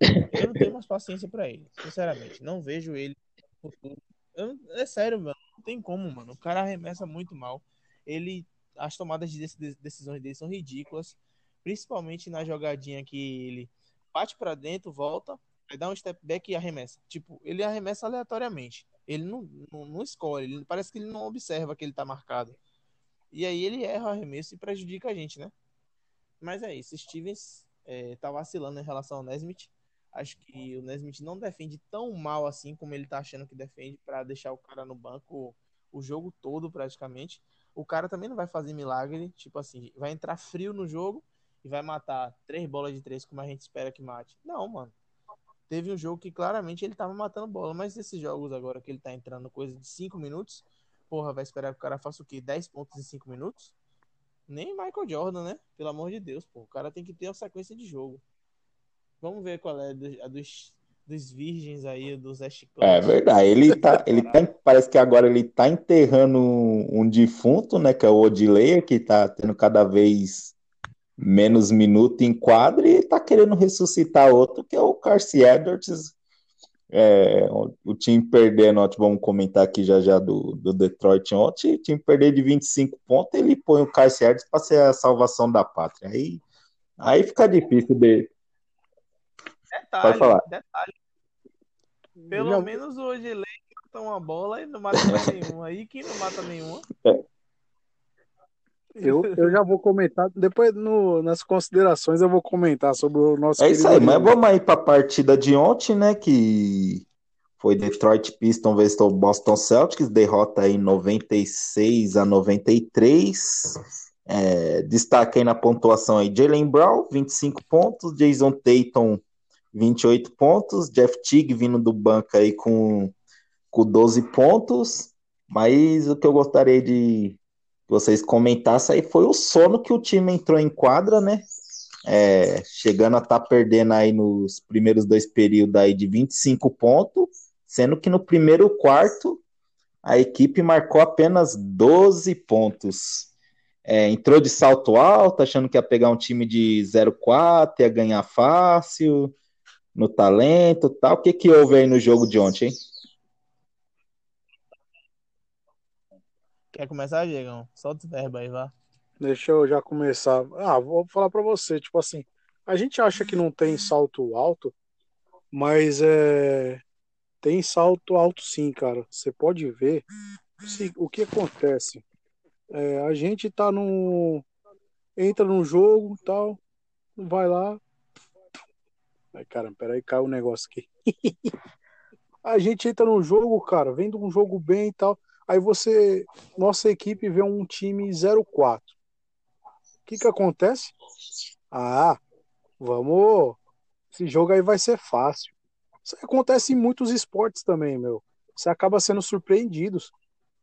Eu não tenho mais paciência para ele, sinceramente. Não vejo ele no futuro. Eu, é sério, mano. Não tem como, mano. O cara arremessa muito mal. Ele. As tomadas de decisões dele são ridículas. Principalmente na jogadinha que ele bate para dentro, volta, aí dá um step back e arremessa. Tipo, ele arremessa aleatoriamente. Ele não, não, não escolhe, ele, parece que ele não observa que ele tá marcado. E aí ele erra o arremesso e prejudica a gente, né? Mas é isso, Stevens é, tá vacilando em relação ao Nesmith. Acho que o Nesmith não defende tão mal assim como ele tá achando que defende para deixar o cara no banco o jogo todo praticamente. O cara também não vai fazer milagre, tipo assim, vai entrar frio no jogo e vai matar três bolas de três como a gente espera que mate. Não, mano. Teve um jogo que claramente ele tava matando bola, mas esses jogos agora que ele tá entrando coisa de cinco minutos, porra, vai esperar que o cara faça o quê? 10 pontos em 5 minutos? Nem Michael Jordan, né? Pelo amor de Deus. O cara tem que ter uma sequência de jogo. Vamos ver qual é a dos, dos virgens aí, dos Ash É verdade. Ele tá, ele tá. Parece que agora ele tá enterrando um, um defunto, né? Que é o Odileia, que tá tendo cada vez menos minuto em quadra e tá querendo ressuscitar outro, que é o Carcy Edwards. É, o time perdendo, ontem, vamos comentar aqui já já do, do Detroit ontem, o time perder de 25 pontos, ele põe o Edwards para ser a salvação da pátria. Aí, aí fica difícil de. Detalhe, Pode falar. detalhe. Pelo menos hoje ele mata uma bola e não mata nenhuma. Aí quem não mata nenhuma. É. Eu, eu já vou comentar, depois no, nas considerações eu vou comentar sobre o nosso. É isso aí, mas vamos aí para a partida de ontem, né? Que foi Detroit Pistons versus Boston Celtics, derrota aí 96 a 93. É, destaque aí na pontuação aí: Jalen Brown, 25 pontos, Jason Tatum, 28 pontos, Jeff Teague vindo do banco aí com, com 12 pontos. Mas o que eu gostaria de vocês comentassem aí foi o sono que o time entrou em quadra, né? É, chegando a estar tá perdendo aí nos primeiros dois períodos aí de 25 pontos, sendo que no primeiro quarto a equipe marcou apenas 12 pontos. É, entrou de salto alto, achando que ia pegar um time de 0-4, ia ganhar fácil, no talento tal. O que, que houve aí no jogo de ontem, hein? Quer começar, Diegão? Solta os verbos aí, vá. Deixa eu já começar. Ah, vou falar para você, tipo assim, a gente acha que não tem salto alto, mas é tem salto alto sim, cara. Você pode ver se, o que acontece. É, a gente tá no entra num jogo, tal, vai lá. Ai, caramba, peraí, caiu um negócio aqui. a gente entra num jogo, cara, vendo um jogo bem e tal. Aí você, nossa equipe vê um time 0-4. O que que acontece? Ah, vamos, esse jogo aí vai ser fácil. Isso acontece em muitos esportes também, meu. Você acaba sendo surpreendidos.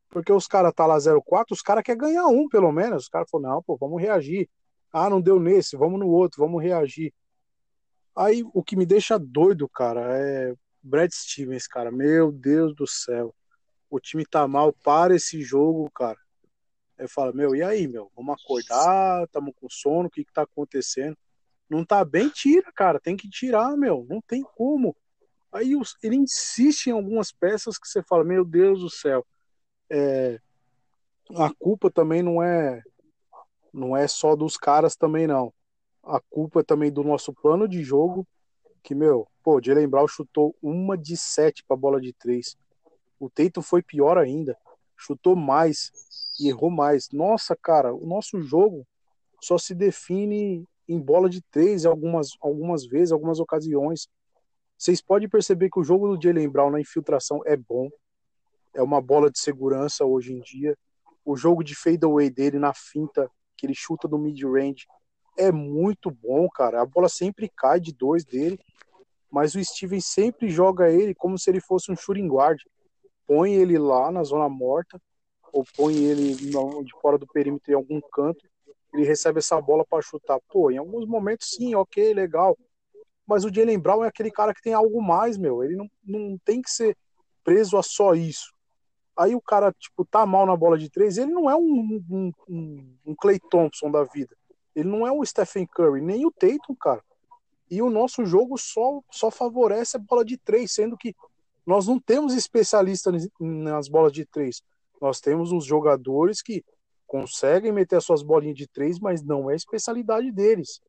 Porque os caras tá lá 0-4, os caras querem ganhar um, pelo menos. Os caras falam, não, pô, vamos reagir. Ah, não deu nesse, vamos no outro, vamos reagir. Aí o que me deixa doido, cara, é Brad Stevens, cara, meu Deus do céu. O time tá mal, para esse jogo, cara. Aí fala, meu, e aí, meu? Vamos acordar, tamo com sono, o que que tá acontecendo? Não tá bem, tira, cara, tem que tirar, meu, não tem como. Aí ele insiste em algumas peças que você fala, meu Deus do céu. É, a culpa também não é não é só dos caras também não. A culpa é também do nosso plano de jogo, que meu, pô, Jalen Brown chutou uma de sete para bola de três. O Teito foi pior ainda, chutou mais e errou mais. Nossa, cara, o nosso jogo só se define em bola de três algumas algumas vezes, algumas ocasiões. Vocês podem perceber que o jogo do Jalen Brown na infiltração é bom, é uma bola de segurança hoje em dia. O jogo de fadeaway dele na finta, que ele chuta do mid-range, é muito bom, cara. A bola sempre cai de dois dele, mas o Steven sempre joga ele como se ele fosse um shooting guard. Põe ele lá na zona morta, ou põe ele de fora do perímetro em algum canto, ele recebe essa bola para chutar. Pô, em alguns momentos sim, ok, legal. Mas o Jalen Brown é aquele cara que tem algo mais, meu. Ele não, não tem que ser preso a só isso. Aí o cara, tipo, tá mal na bola de três, ele não é um, um, um, um Clay Thompson da vida. Ele não é o Stephen Curry, nem o Tatum, cara. E o nosso jogo só, só favorece a bola de três, sendo que nós não temos especialistas nas bolas de três. Nós temos uns jogadores que conseguem meter as suas bolinhas de três, mas não é especialidade deles.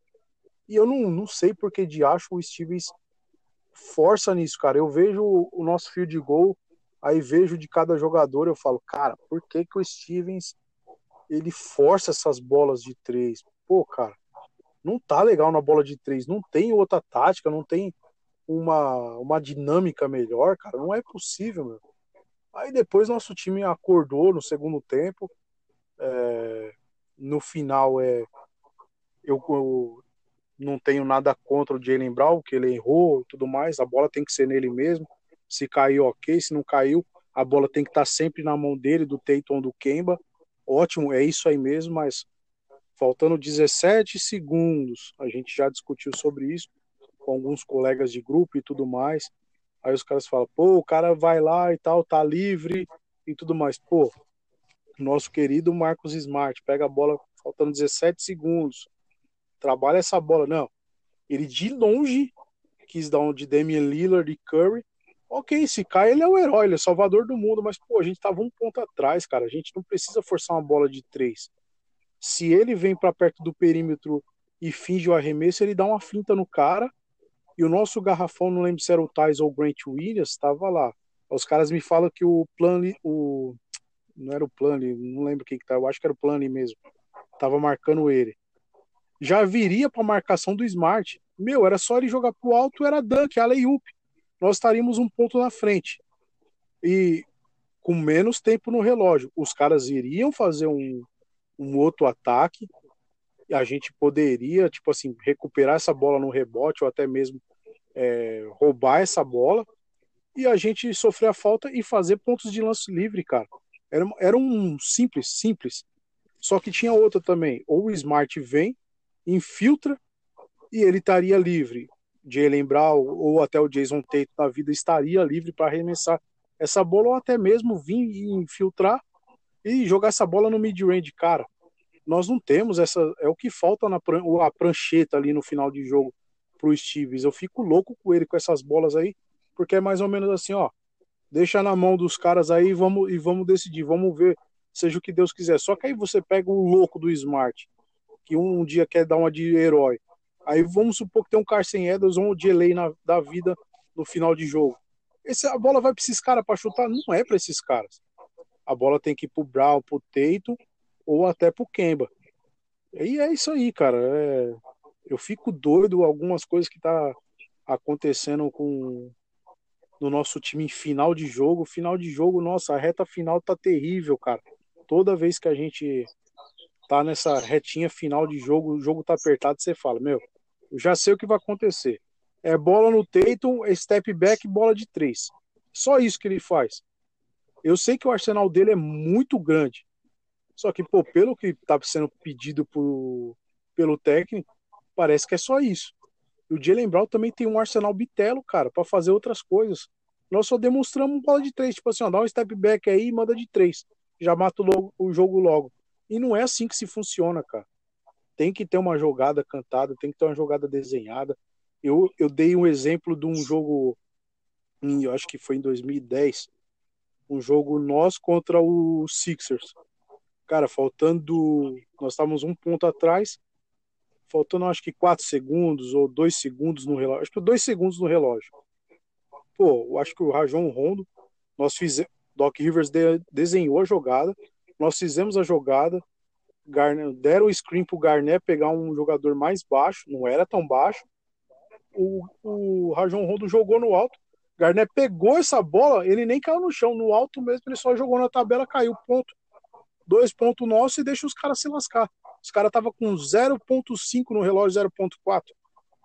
E eu não, não sei porque de acho o Stevens força nisso, cara. Eu vejo o nosso field goal Aí vejo de cada jogador, eu falo, cara, por que, que o Stevens ele força essas bolas de três? Pô, cara, não tá legal na bola de três, não tem outra tática, não tem uma, uma dinâmica melhor, cara, não é possível, meu. Aí depois nosso time acordou no segundo tempo, é, no final é eu, eu, não tenho nada contra o Jalen Brown, que ele errou e tudo mais, a bola tem que ser nele mesmo. Se caiu, ok. Se não caiu, a bola tem que estar tá sempre na mão dele, do Tayton do Kemba. Ótimo, é isso aí mesmo, mas faltando 17 segundos, a gente já discutiu sobre isso com alguns colegas de grupo e tudo mais. Aí os caras falam, pô, o cara vai lá e tal, tá livre e tudo mais. Pô, nosso querido Marcos Smart pega a bola faltando 17 segundos, trabalha essa bola. Não, ele de longe quis dar um de Damian Lillard e Curry Ok, se cai, ele é o herói, ele é salvador do mundo, mas, pô, a gente tava um ponto atrás, cara. A gente não precisa forçar uma bola de três. Se ele vem para perto do perímetro e finge o arremesso, ele dá uma finta no cara. E o nosso garrafão, não lembro se era o Thais ou o Grant Williams, estava lá. Os caras me falam que o Planley, o não era o Planley, não lembro quem que tá, eu acho que era o Planley mesmo. Tava marcando ele. Já viria para marcação do Smart. Meu, era só ele jogar pro alto, era dunk, alley-oop nós estaríamos um ponto na frente. E com menos tempo no relógio. Os caras iriam fazer um, um outro ataque a gente poderia, tipo assim, recuperar essa bola no rebote ou até mesmo é, roubar essa bola e a gente sofrer a falta e fazer pontos de lance livre, cara. Era, era um simples, simples. Só que tinha outra também. Ou o Smart vem, infiltra e ele estaria livre. Jalen Brown ou até o Jason Tate da vida estaria livre para arremessar essa bola ou até mesmo vir e infiltrar e jogar essa bola no mid-range, cara. Nós não temos essa. É o que falta na a prancheta ali no final de jogo pro Stevens. Eu fico louco com ele com essas bolas aí, porque é mais ou menos assim, ó. Deixa na mão dos caras aí vamos, e vamos decidir, vamos ver, seja o que Deus quiser. Só que aí você pega um louco do Smart, que um dia quer dar uma de herói, Aí vamos supor que tem um Carson Edwards ou um delay na, da vida no final de jogo. Esse, a bola vai para esses caras para chutar? Não é para esses caras. A bola tem que ir pro Brown, pro Teito ou até pro Kemba. E é isso aí, cara. É, eu fico doido algumas coisas que tá acontecendo com no nosso time em final de jogo. Final de jogo, nossa, a reta final tá terrível, cara. Toda vez que a gente tá nessa retinha final de jogo, o jogo tá apertado, você fala, meu, eu já sei o que vai acontecer. É bola no Tatum, é step back, bola de três. Só isso que ele faz. Eu sei que o arsenal dele é muito grande. Só que, pô, pelo que tá sendo pedido pro, pelo técnico, parece que é só isso. E o Jalen Brown também tem um arsenal bitelo, cara, para fazer outras coisas. Nós só demonstramos bola de três, tipo assim, ó, dá um step back aí e manda de três. Já mata o, o jogo logo. E não é assim que se funciona, cara. Tem que ter uma jogada cantada, tem que ter uma jogada desenhada. Eu, eu dei um exemplo de um jogo, eu acho que foi em 2010, um jogo nós contra o Sixers. Cara, faltando. Nós estávamos um ponto atrás, faltando acho que quatro segundos ou dois segundos no relógio. Acho que dois segundos no relógio. Pô, eu acho que o Rajon Rondo, nós fizemos. Doc Rivers de, desenhou a jogada, nós fizemos a jogada, Garner, deram o screen pro Garnett pegar um jogador mais baixo, não era tão baixo. O, o Rajon Rondo jogou no alto. Garnett pegou essa bola, ele nem caiu no chão, no alto mesmo, ele só jogou na tabela, caiu, ponto. Dois pontos nossos e deixa os caras se lascar. Os caras estavam com 0.5 no relógio, 0.4.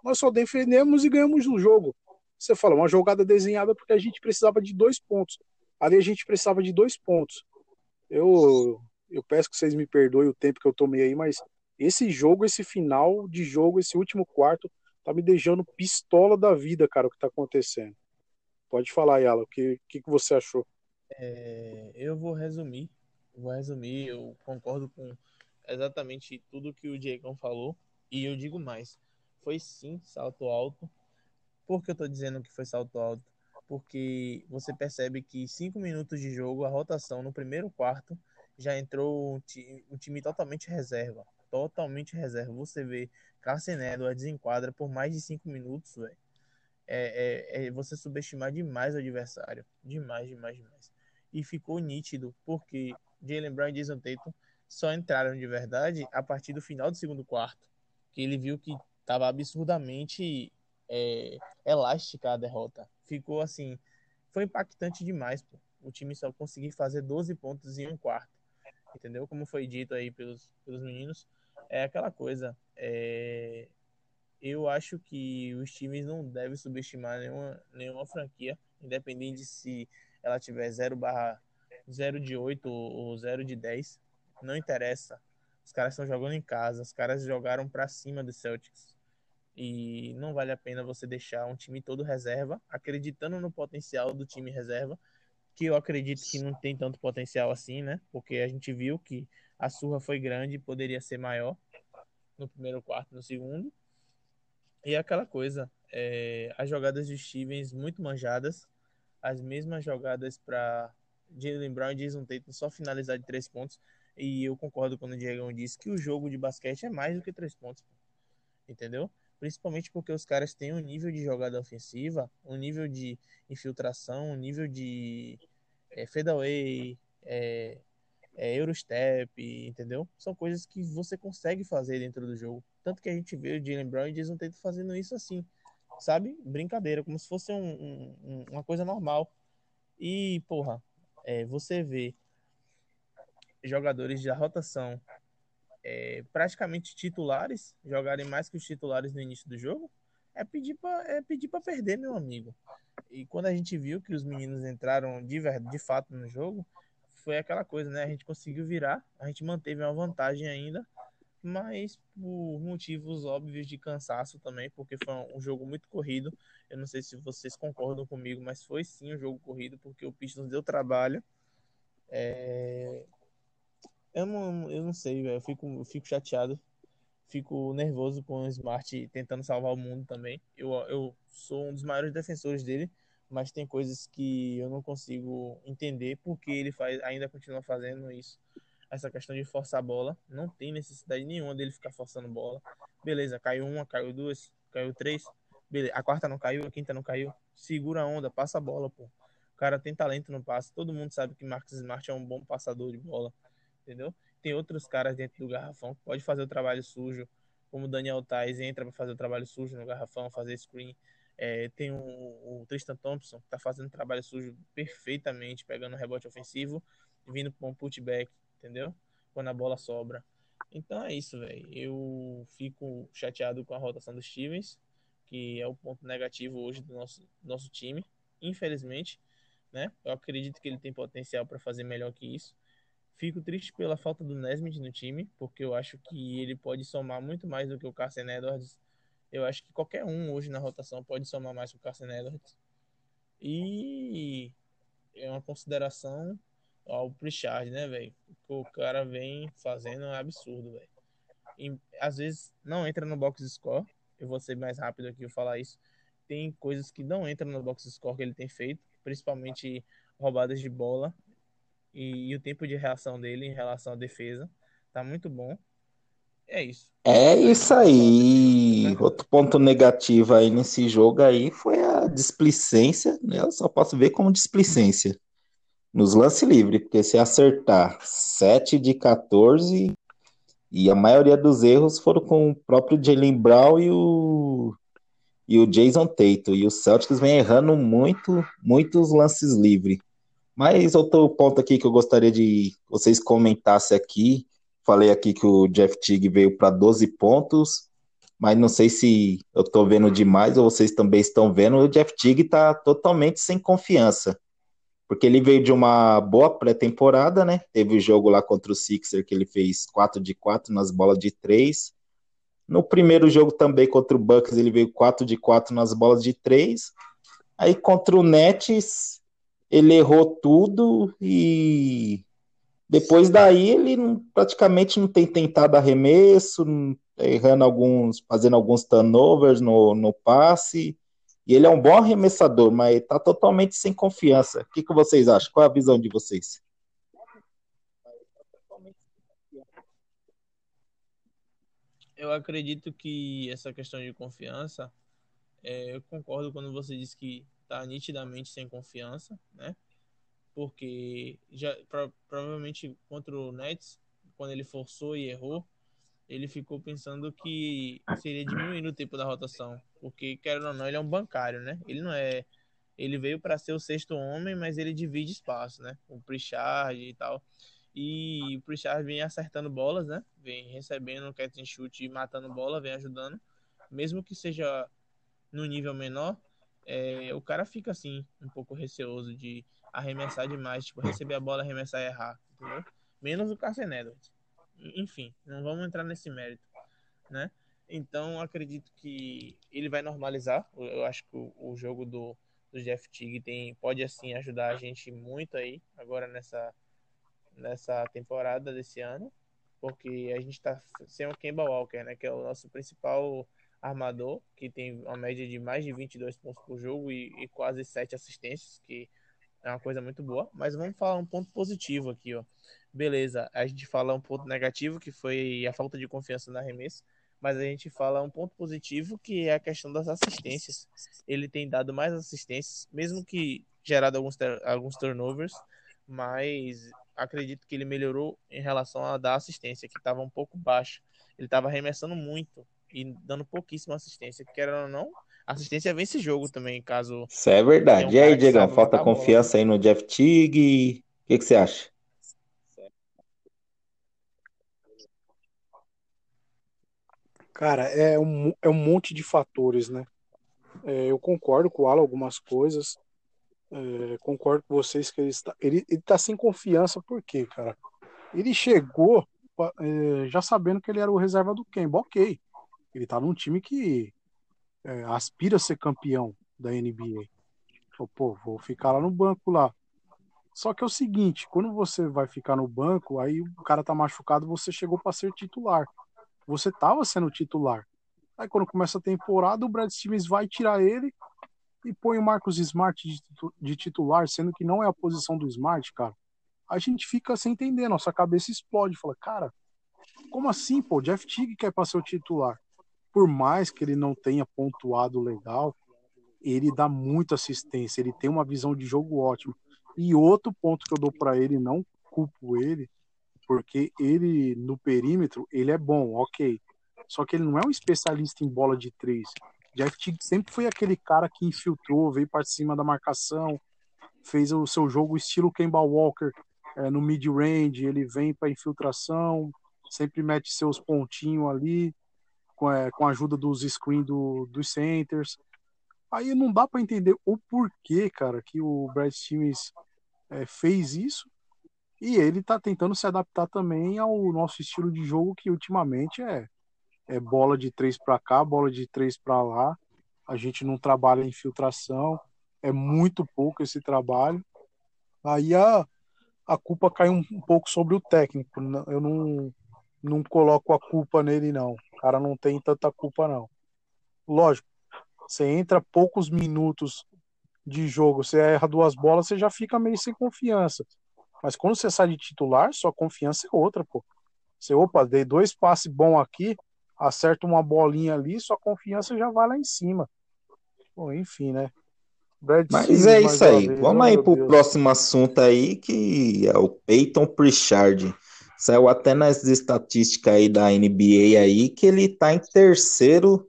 Nós só defendemos e ganhamos o jogo. Você fala, uma jogada desenhada porque a gente precisava de dois pontos. Ali a gente precisava de dois pontos. Eu, eu peço que vocês me perdoem o tempo que eu tomei aí, mas esse jogo, esse final de jogo, esse último quarto, tá me deixando pistola da vida, cara, o que tá acontecendo. Pode falar, Yala, o que, que, você achou? É, eu vou resumir. Vou resumir, eu concordo com exatamente tudo que o Diego falou. E eu digo mais. Foi sim salto alto. Por que eu tô dizendo que foi salto alto? Porque você percebe que cinco minutos de jogo, a rotação no primeiro quarto, já entrou um time, um time totalmente reserva. Totalmente reserva. Você vê Carson Edwards enquadra por mais de cinco minutos, velho. É, é, é, você subestimar demais o adversário. Demais, demais, demais. E ficou nítido, porque Jalen Brown e Jason Tatum só entraram de verdade a partir do final do segundo quarto, que ele viu que estava absurdamente é, elástica a derrota. Ficou assim, foi impactante demais, pô. O time só conseguiu fazer 12 pontos em um quarto, entendeu? Como foi dito aí pelos, pelos meninos, é aquela coisa. É... Eu acho que os times não devem subestimar nenhuma, nenhuma franquia, independente de se ela tiver 0 barra 0 de 8 ou 0 de 10 não interessa. Os caras estão jogando em casa, os caras jogaram para cima do Celtics. E não vale a pena você deixar um time todo reserva, acreditando no potencial do time reserva, que eu acredito que não tem tanto potencial assim, né? Porque a gente viu que a surra foi grande poderia ser maior no primeiro quarto, no segundo. E é aquela coisa, é, as jogadas de Stevens muito manjadas, as mesmas jogadas para Jalen Brown e Jason Tatum só finalizar de três pontos. E eu concordo quando o Diego disse que o jogo de basquete é mais do que três pontos. Entendeu? Principalmente porque os caras têm um nível de jogada ofensiva, um nível de infiltração, um nível de é, fadeaway, é, é, Eurostep, entendeu? São coisas que você consegue fazer dentro do jogo. Tanto que a gente vê o Jalen Brown e Jason Tatum fazendo isso assim, sabe? Brincadeira, como se fosse um, um, uma coisa normal. E, porra, é, você vê jogadores da rotação é, praticamente titulares jogarem mais que os titulares no início do jogo, é pedir para é pedir para perder, meu amigo. E quando a gente viu que os meninos entraram de, de fato no jogo, foi aquela coisa, né? A gente conseguiu virar, a gente manteve uma vantagem ainda, mas por motivos óbvios de cansaço também, porque foi um jogo muito corrido. Eu não sei se vocês concordam comigo, mas foi sim um jogo corrido, porque o Pistons deu trabalho. É, eu não, eu não sei. Eu fico, eu fico chateado. Fico nervoso com o Smart tentando salvar o mundo também. Eu, eu sou um dos maiores defensores dele, mas tem coisas que eu não consigo entender porque ele faz, ainda continua fazendo isso. Essa questão de forçar a bola. Não tem necessidade nenhuma dele ficar forçando bola. Beleza, caiu uma, caiu duas, caiu três. Beleza, a quarta não caiu, a quinta não caiu. Segura a onda, passa a bola, pô. O cara tem talento no passe. Todo mundo sabe que Marcos Smart é um bom passador de bola entendeu? Tem outros caras dentro do garrafão que pode fazer o trabalho sujo, como o Daniel Tais entra para fazer o trabalho sujo no garrafão, fazer screen. É, tem o, o, Tristan Thompson que está fazendo trabalho sujo perfeitamente, pegando rebote ofensivo vindo para um putback, entendeu? Quando a bola sobra. Então é isso, velho. Eu fico chateado com a rotação dos Stevens, que é o ponto negativo hoje do nosso, nosso time, infelizmente. Né? Eu acredito que ele tem potencial para fazer melhor que isso. Fico triste pela falta do Nesmith no time, porque eu acho que ele pode somar muito mais do que o Carson Edwards Eu acho que qualquer um hoje na rotação pode somar mais com o Carson Edwards. E é uma consideração ao Pritchard, né, velho? O cara vem fazendo é absurdo, velho. Às vezes não entra no box score. Eu vou ser mais rápido aqui eu falar isso. Tem coisas que não entram no box score que ele tem feito, principalmente roubadas de bola e, e o tempo de reação dele em relação à defesa. Tá muito bom. É isso. É isso aí. Outro ponto negativo aí nesse jogo aí foi a displicência, né? Eu só posso ver como displicência nos lance livre, porque se acertar 7 de 14 e a maioria dos erros foram com o próprio Jalen Brown e o e o Jason Tatum e o Celtics vem errando muito, muitos lances livres. Mas outro ponto aqui que eu gostaria de vocês comentassem aqui Falei aqui que o Jeff Tigg veio para 12 pontos, mas não sei se eu estou vendo demais ou vocês também estão vendo. O Jeff Tigg está totalmente sem confiança, porque ele veio de uma boa pré-temporada, né? Teve o jogo lá contra o Sixer que ele fez 4 de 4 nas bolas de 3. No primeiro jogo também contra o Bucks ele veio 4 de 4 nas bolas de 3. Aí contra o Nets ele errou tudo e depois daí ele praticamente não tem tentado arremesso, errando alguns, fazendo alguns turnovers no, no passe. E ele é um bom arremessador, mas está totalmente sem confiança. O que, que vocês acham? Qual é a visão de vocês? Eu acredito que essa questão de confiança, é, eu concordo quando você diz que está nitidamente sem confiança, né? porque já pro, provavelmente contra o Nets, quando ele forçou e errou, ele ficou pensando que seria diminuindo o tempo da rotação, porque querendo ou não, ele é um bancário, né? Ele não é ele veio para ser o sexto homem, mas ele divide espaço, né? O Pritchard e tal. E o Pritchard vem acertando bolas, né? Vem recebendo catch and shoot e matando bola, vem ajudando. Mesmo que seja no nível menor, é, o cara fica assim, um pouco receoso de arremessar demais, tipo, receber a bola, arremessar e errar, entendeu? Menos o Carson Edwards. Enfim, não vamos entrar nesse mérito, né? Então, acredito que ele vai normalizar. Eu acho que o, jogo do, do Jeff Tigg tem, pode, assim, ajudar a gente muito aí, agora nessa, nessa temporada desse ano, porque a gente tá sem o Kemba Walker, né? Que é o nosso principal armador, que tem uma média de mais de 22 pontos por jogo e, e quase 7 assistências, que é uma coisa muito boa. Mas vamos falar um ponto positivo aqui, ó. Beleza, a gente fala um ponto negativo, que foi a falta de confiança na arremesso, mas a gente fala um ponto positivo, que é a questão das assistências. Ele tem dado mais assistências, mesmo que gerado alguns, alguns turnovers, mas acredito que ele melhorou em relação a dar assistência, que estava um pouco baixa. Ele estava arremessando muito e dando pouquíssima assistência, que era não, assistência vence jogo também, caso. Isso é verdade. Um e aí, Diego, falta confiança aí no Jeff Tigg. O que, que você acha? Cara, é um, é um monte de fatores, né? É, eu concordo com o Alan algumas coisas. É, concordo com vocês que ele está, ele, ele tá sem confiança, por quê, cara? Ele chegou é, já sabendo que ele era o reserva do Kemba, ok. Ele tá num time que é, aspira a ser campeão da NBA. Falou, pô, vou ficar lá no banco lá. Só que é o seguinte, quando você vai ficar no banco, aí o cara tá machucado, você chegou para ser titular. Você tava sendo titular. Aí quando começa a temporada, o Brad Stevens vai tirar ele e põe o Marcos Smart de titular, sendo que não é a posição do Smart, cara. A gente fica sem entender, nossa cabeça explode. Fala, cara, como assim, pô? Jeff Tigg quer para ser o titular por mais que ele não tenha pontuado legal, ele dá muita assistência, ele tem uma visão de jogo ótima. E outro ponto que eu dou para ele, não culpo ele, porque ele no perímetro, ele é bom, ok. Só que ele não é um especialista em bola de três. Jeff Teague sempre foi aquele cara que infiltrou, veio para cima da marcação, fez o seu jogo estilo Kemba Walker é, no mid-range, ele vem para infiltração, sempre mete seus pontinhos ali com, é, com a ajuda dos screen do, dos centers. Aí não dá para entender o porquê, cara, que o Brad Stevens é, fez isso. E ele tá tentando se adaptar também ao nosso estilo de jogo, que ultimamente é é bola de três para cá, bola de três para lá. A gente não trabalha infiltração, é muito pouco esse trabalho. Aí a, a culpa cai um, um pouco sobre o técnico. Eu não, não coloco a culpa nele, não. O cara não tem tanta culpa, não. Lógico, você entra poucos minutos de jogo, você erra duas bolas, você já fica meio sem confiança. Mas quando você sai de titular, sua confiança é outra, pô. Você, opa, dei dois passes bons aqui, acerta uma bolinha ali, sua confiança já vai lá em cima. Bom, enfim, né? Brad Mas é isso aí. Vez. Vamos aí pro Deus. próximo assunto aí, que é o Peyton Pritchard. Saiu até nas estatísticas aí da NBA aí que ele tá em terceiro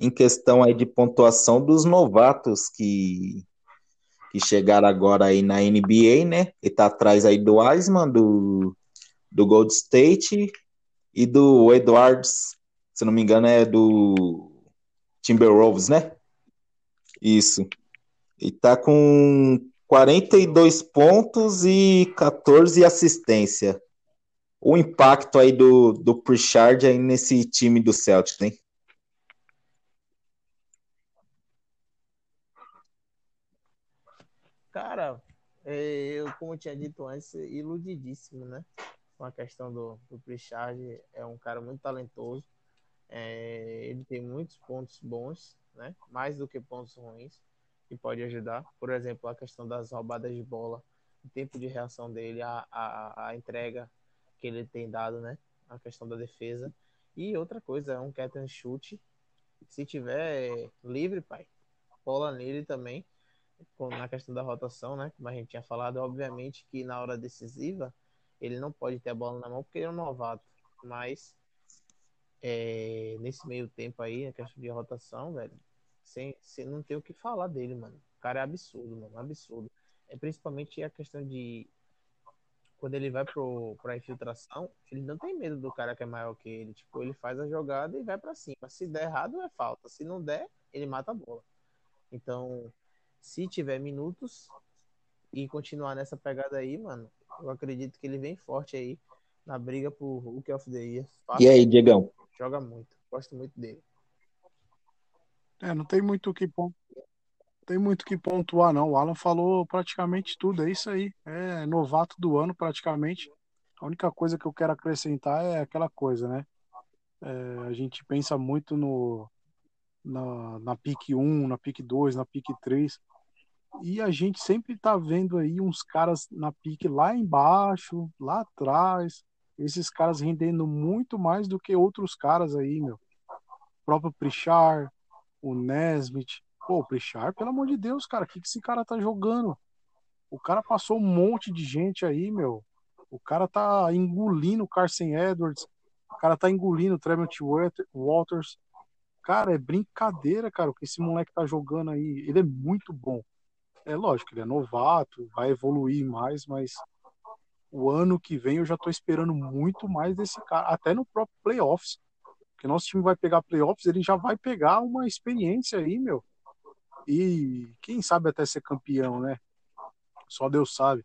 em questão aí de pontuação dos novatos que, que chegaram agora aí na NBA, né? Ele tá atrás aí do Wiseman, do, do Gold State e do Edwards, se não me engano é do Timberwolves, né? Isso. E tá com 42 pontos e 14 assistência. O impacto aí do, do Pritchard aí nesse time do Celtics, hein? Cara, é, eu, como eu tinha dito antes, iludidíssimo, né? Com a questão do, do Pritchard, é um cara muito talentoso. É, ele tem muitos pontos bons, né? Mais do que pontos ruins, que pode ajudar. Por exemplo, a questão das roubadas de bola, o tempo de reação dele, a, a, a entrega que ele tem dado, né? A questão da defesa. E outra coisa, é um catch and shoot. Se tiver livre, pai, bola nele também na questão da rotação, né? Como a gente tinha falado, obviamente que na hora decisiva ele não pode ter a bola na mão porque ele é um novato, mas é, nesse meio tempo aí, a questão de rotação, velho, sem, sem não ter o que falar dele, mano. O cara é absurdo, mano, absurdo. É principalmente a questão de quando ele vai pro, pra infiltração, ele não tem medo do cara que é maior que ele. Tipo, ele faz a jogada e vai para cima. Se der errado, é falta. Se não der, ele mata a bola. Então, se tiver minutos e continuar nessa pegada aí, mano, eu acredito que ele vem forte aí na briga por Hulk of the Year. Fácil. E aí, Diegão? Joga muito. Gosto muito dele. É, não tem muito o que tem muito que pontuar, não. O Alan falou praticamente tudo, é isso aí. É novato do ano, praticamente. A única coisa que eu quero acrescentar é aquela coisa, né? É, a gente pensa muito no na, na PIC 1, na PIC 2, na PIC 3. E a gente sempre tá vendo aí uns caras na pique lá embaixo, lá atrás, esses caras rendendo muito mais do que outros caras aí, meu. O próprio Prichar, o Nesmith. Pô, o pelo amor de Deus, cara, o que, que esse cara tá jogando? O cara passou um monte de gente aí, meu. O cara tá engolindo o Carson Edwards. O cara tá engolindo o Tremont Walters. Cara, é brincadeira, cara, o que esse moleque tá jogando aí. Ele é muito bom. É lógico, ele é novato, vai evoluir mais, mas o ano que vem eu já tô esperando muito mais desse cara, até no próprio playoffs. Porque nosso time vai pegar playoffs, ele já vai pegar uma experiência aí, meu. E quem sabe até ser campeão, né? Só Deus sabe.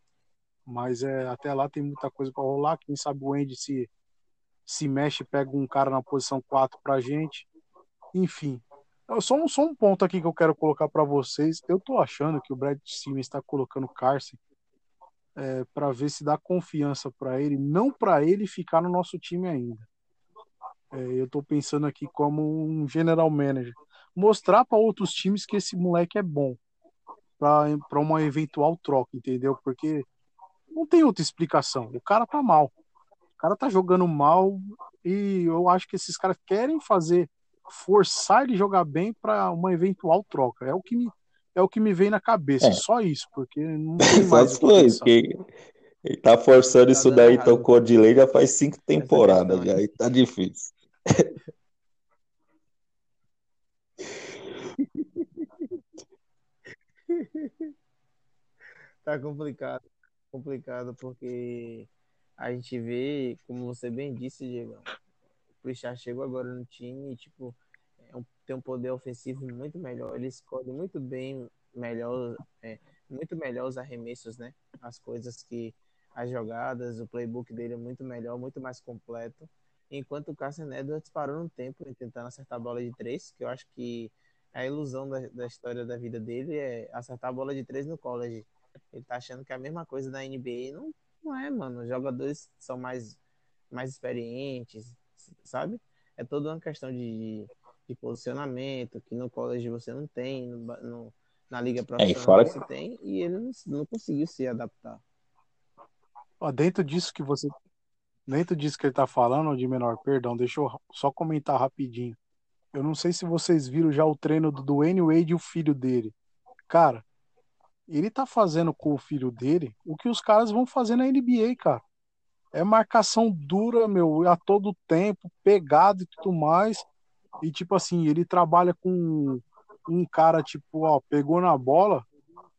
Mas é, até lá tem muita coisa para rolar. Quem sabe o Andy se, se mexe pega um cara na posição 4 pra gente. Enfim, só um, só um ponto aqui que eu quero colocar para vocês. Eu tô achando que o Brad Simmons está colocando Carson é, para ver se dá confiança para ele, não para ele ficar no nosso time ainda. É, eu tô pensando aqui como um general manager, mostrar para outros times que esse moleque é bom para uma eventual troca, entendeu? Porque não tem outra explicação. O cara tá mal. O cara tá jogando mal e eu acho que esses caras querem fazer forçar ele jogar bem para uma eventual troca. É o que me, é o que me vem na cabeça, é. só isso, porque não tem mais. Só isso, que ele tá forçando tá isso daí, errado. tocou de lei já faz cinco temporadas, já, e tá difícil. tá complicado, complicado, porque a gente vê, como você bem disse, Diego, Pritchard chegou agora no time e, tipo, é um, tem um poder ofensivo muito melhor. Ele escolhe muito bem, melhor, é, muito melhor os arremessos, né? As coisas que, as jogadas, o playbook dele é muito melhor, muito mais completo. enquanto o Carson Edwards parou um tempo tentando acertar a bola de três, que eu acho que a ilusão da, da história da vida dele é acertar a bola de três no college. Ele tá achando que é a mesma coisa da NBA. Não, não é, mano. Os jogadores são mais, mais experientes, sabe? É toda uma questão de, de posicionamento, que no college você não tem, no, no na liga profissional é, fora... você tem, e ele não, não conseguiu se adaptar. Ó, dentro disso que você. Dentro disso que ele tá falando, de menor, perdão, deixa eu só comentar rapidinho. Eu não sei se vocês viram já o treino do Dwayne Wade e o filho dele. Cara, ele tá fazendo com o filho dele o que os caras vão fazer na NBA, cara. É marcação dura, meu, a todo tempo, pegado e tudo mais. E tipo assim, ele trabalha com um cara, tipo, ó, pegou na bola,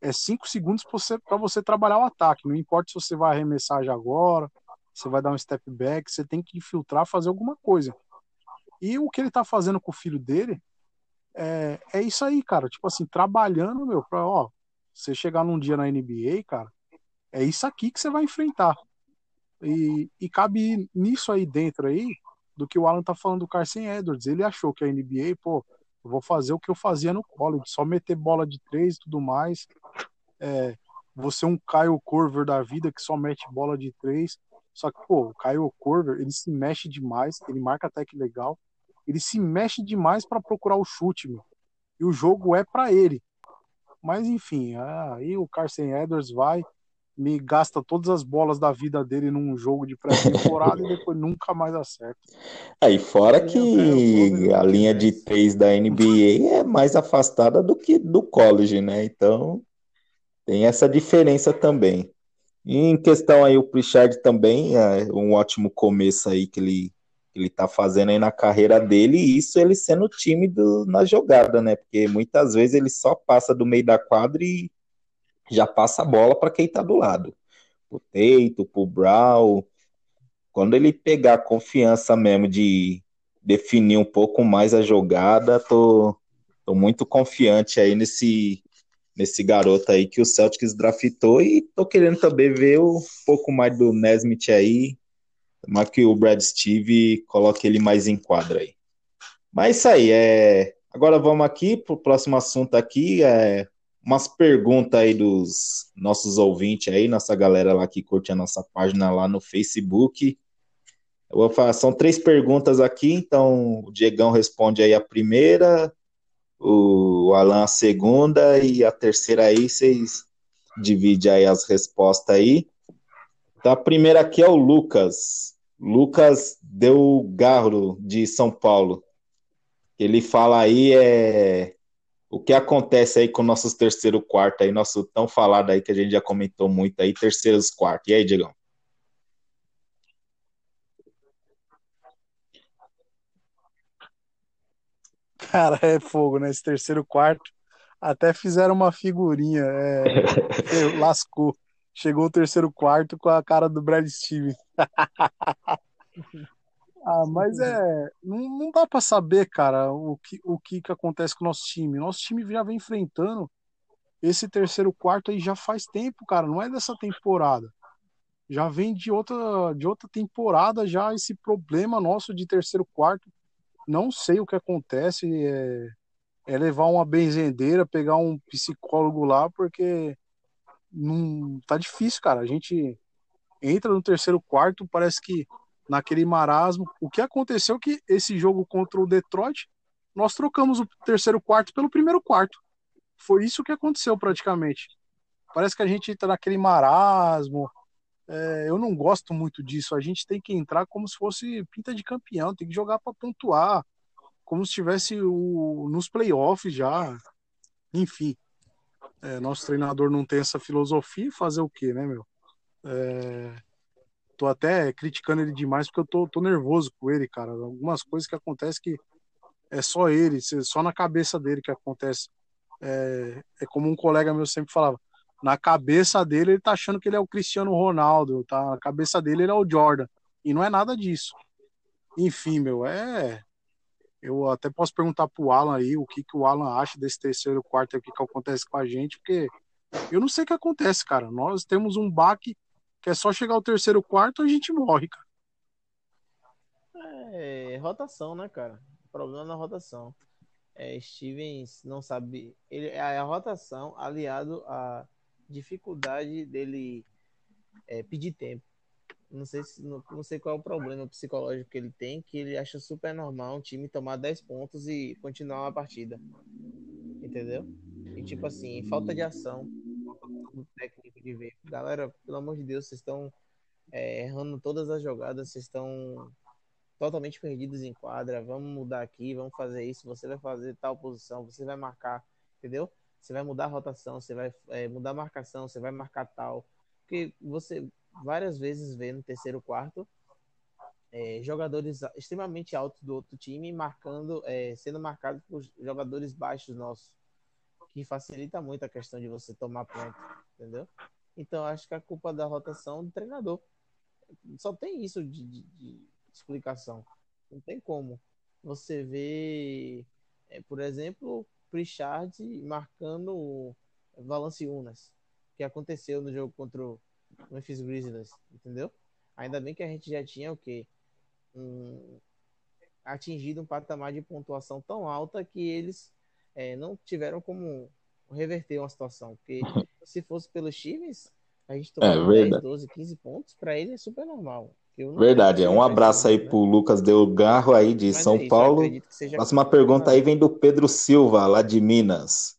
é cinco segundos para você, você trabalhar o ataque. Não importa se você vai arremessar já agora, você vai dar um step back, você tem que infiltrar, fazer alguma coisa. E o que ele tá fazendo com o filho dele é, é isso aí, cara. Tipo assim, trabalhando, meu, pra, ó, você chegar num dia na NBA, cara, é isso aqui que você vai enfrentar. E, e cabe nisso aí dentro aí, do que o Alan tá falando do Carson Edwards. Ele achou que a NBA, pô, eu vou fazer o que eu fazia no college, só meter bola de três e tudo mais. É, você um Kyle Corver da vida que só mete bola de três. Só que, pô, o Kyle Corver, ele se mexe demais, ele marca até que legal. Ele se mexe demais para procurar o chute, meu. E o jogo é para ele. Mas enfim, aí o Carson Edwards vai, me gasta todas as bolas da vida dele num jogo de pré-temporada e depois nunca mais acerta. Aí fora que a linha de três da NBA é mais afastada do que do college, né? Então tem essa diferença também. E em questão aí o Pritchard também é um ótimo começo aí que ele ele tá fazendo aí na carreira dele, e isso ele sendo tímido na jogada, né? Porque muitas vezes ele só passa do meio da quadra e já passa a bola para quem está do lado. O Teito, o Brown. Quando ele pegar confiança mesmo de definir um pouco mais a jogada, tô, tô muito confiante aí nesse, nesse garoto aí que o Celtics draftou e tô querendo também ver um pouco mais do Nesmith aí, mas que o Brad Steve coloque ele mais em quadra aí. Mas isso aí, é... agora vamos aqui para o próximo assunto aqui, é umas perguntas aí dos nossos ouvintes aí, nossa galera lá que curte a nossa página lá no Facebook. Eu vou falar, são três perguntas aqui, então o Diegão responde aí a primeira, o Alan a segunda e a terceira aí vocês dividem aí as respostas aí. Então a primeira aqui é o Lucas. Lucas deu garro de São Paulo. Ele fala aí é o que acontece aí com nossos terceiro quarto aí, nosso tão falado aí que a gente já comentou muito aí, terceiros quartos. E aí, Diegão? Cara, é fogo, né? Esse terceiro quarto. Até fizeram uma figurinha. É... lascou. Chegou o terceiro quarto com a cara do Brad Steve. Ah, mas é. Não, não dá para saber, cara, o que, o que, que acontece com o nosso time. Nosso time já vem enfrentando esse terceiro quarto aí já faz tempo, cara. Não é dessa temporada. Já vem de outra, de outra temporada já esse problema nosso de terceiro quarto. Não sei o que acontece. É, é levar uma benzendeira, pegar um psicólogo lá, porque não tá difícil, cara. A gente entra no terceiro quarto, parece que naquele marasmo. O que aconteceu é que esse jogo contra o Detroit, nós trocamos o terceiro quarto pelo primeiro quarto. Foi isso que aconteceu praticamente. Parece que a gente entra naquele marasmo. É, eu não gosto muito disso. A gente tem que entrar como se fosse pinta de campeão, tem que jogar para pontuar, como se estivesse nos playoffs já. Enfim, é, nosso treinador não tem essa filosofia, fazer o quê, né, meu? É, tô até criticando ele demais porque eu tô, tô nervoso com ele, cara. Algumas coisas que acontecem que é só ele, só na cabeça dele que acontece. É, é como um colega meu sempre falava, na cabeça dele ele tá achando que ele é o Cristiano Ronaldo, tá? Na cabeça dele ele é o Jordan. E não é nada disso. Enfim, meu, é. Eu até posso perguntar pro Alan aí o que, que o Alan acha desse terceiro quarto aqui que acontece com a gente, porque eu não sei o que acontece, cara. Nós temos um baque que é só chegar ao terceiro quarto a gente morre, cara. É rotação, né, cara? O problema na rotação. É, Stevens não sabe. Ele, é a rotação aliado à dificuldade dele é, pedir tempo. Não sei, se, não, não, sei qual é o problema psicológico que ele tem, que ele acha super normal um time tomar 10 pontos e continuar a partida. Entendeu? E tipo assim, falta de ação do técnico de ver. Galera, pelo amor de Deus, vocês estão é, errando todas as jogadas, vocês estão totalmente perdidos em quadra. Vamos mudar aqui, vamos fazer isso. Você vai fazer tal posição, você vai marcar, entendeu? Você vai mudar a rotação, você vai é, mudar a marcação, você vai marcar tal. Porque você várias vezes vê no terceiro quarto é, jogadores extremamente altos do outro time marcando, é, sendo marcados por jogadores baixos nossos, que facilita muito a questão de você tomar ponto, entendeu? Então acho que a culpa da rotação do treinador. Só tem isso de, de, de explicação. Não tem como. Você vê, é, por exemplo, Pritchard marcando Valanciunas, que aconteceu no jogo contra o Memphis Grizzlies, entendeu? Ainda bem que a gente já tinha o quê? Um, atingido um patamar de pontuação tão alta que eles é, não tiveram como reverter uma situação. Porque se fosse pelos times, a gente tomava é, 10, 12, 15 pontos, para ele é super normal. Verdade, é um abraço aí né? pro Lucas Delgarro aí de Mas São é isso, Paulo. Próxima pergunta aí vem do Pedro Silva, lá de Minas.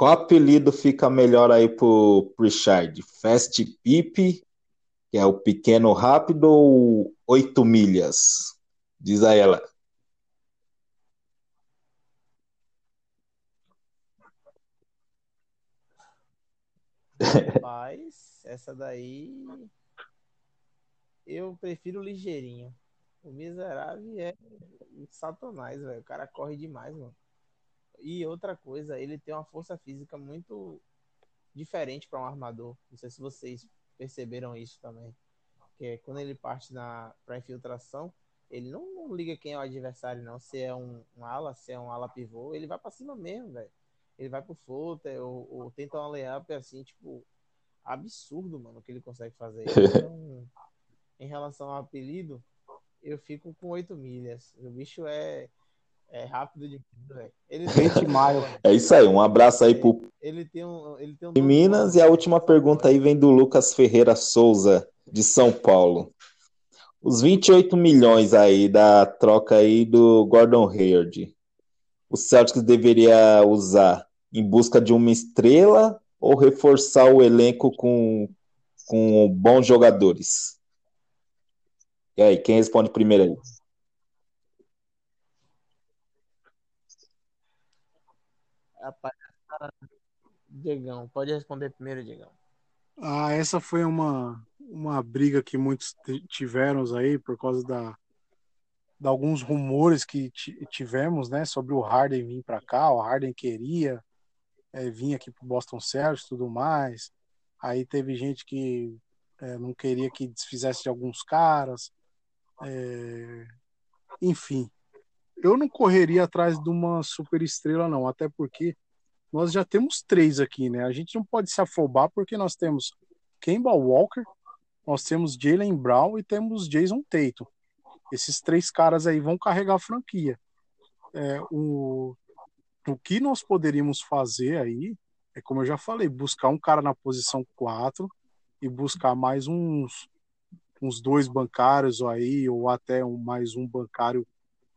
Qual apelido fica melhor aí pro Richard? Fast Pip, que é o pequeno rápido, ou oito milhas? Diz a ela. Rapaz, essa daí eu prefiro ligeirinho. O miserável é satanás, velho. O cara corre demais, mano. E outra coisa, ele tem uma força física muito diferente para um armador. Não sei se vocês perceberam isso também. Que é quando ele parte para infiltração, ele não, não, liga quem é o adversário, não. Se é um, um ala, se é um ala pivô, ele vai para cima mesmo, velho. Ele vai pro floater ou, ou tenta um layup assim, tipo, absurdo, mano, o que ele consegue fazer. Então, em relação ao apelido, eu fico com 8 milhas. O bicho é é rápido de velho. Ele 20 miles. É isso aí, um abraço aí pro ele tem um, ele tem um de Minas e a última pergunta aí vem do Lucas Ferreira Souza de São Paulo. Os 28 milhões aí da troca aí do Gordon Hayward. O Celtics deveria usar em busca de uma estrela ou reforçar o elenco com, com bons jogadores? E aí, quem responde primeiro aí? Diegão, pode responder primeiro, Diegão. Ah, essa foi uma, uma briga que muitos tiveram aí por causa da de alguns rumores que tivemos, né, sobre o Harden vir para cá, o Harden queria é, vir aqui para Boston Celtics, tudo mais. Aí teve gente que é, não queria que desfizesse de alguns caras, é, enfim eu não correria atrás de uma super estrela, não, até porque nós já temos três aqui, né? A gente não pode se afobar porque nós temos Kemba Walker, nós temos Jalen Brown e temos Jason Tatum. Esses três caras aí vão carregar a franquia. É, o, o que nós poderíamos fazer aí é, como eu já falei, buscar um cara na posição 4 e buscar mais uns, uns dois bancários aí, ou até um, mais um bancário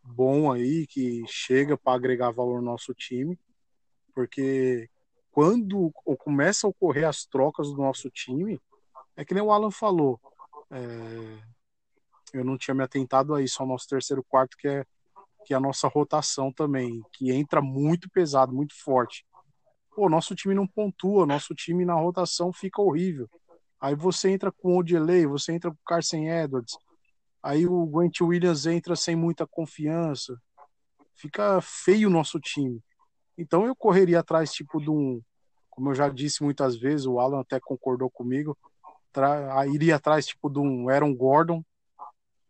bom aí que chega para agregar valor no nosso time, porque quando começa a ocorrer as trocas do nosso time, é que nem o Alan falou, é, eu não tinha me atentado a isso, ao nosso terceiro quarto, que é, que é a nossa rotação também, que entra muito pesado, muito forte. Pô, nosso time não pontua, nosso time na rotação fica horrível. Aí você entra com o Odelay, você entra com o Carson Edwards, Aí o Grant Williams entra sem muita confiança. Fica feio o nosso time. Então eu correria atrás, tipo, de um. Como eu já disse muitas vezes, o Alan até concordou comigo. Tra... Iria atrás, tipo, de um Aaron Gordon.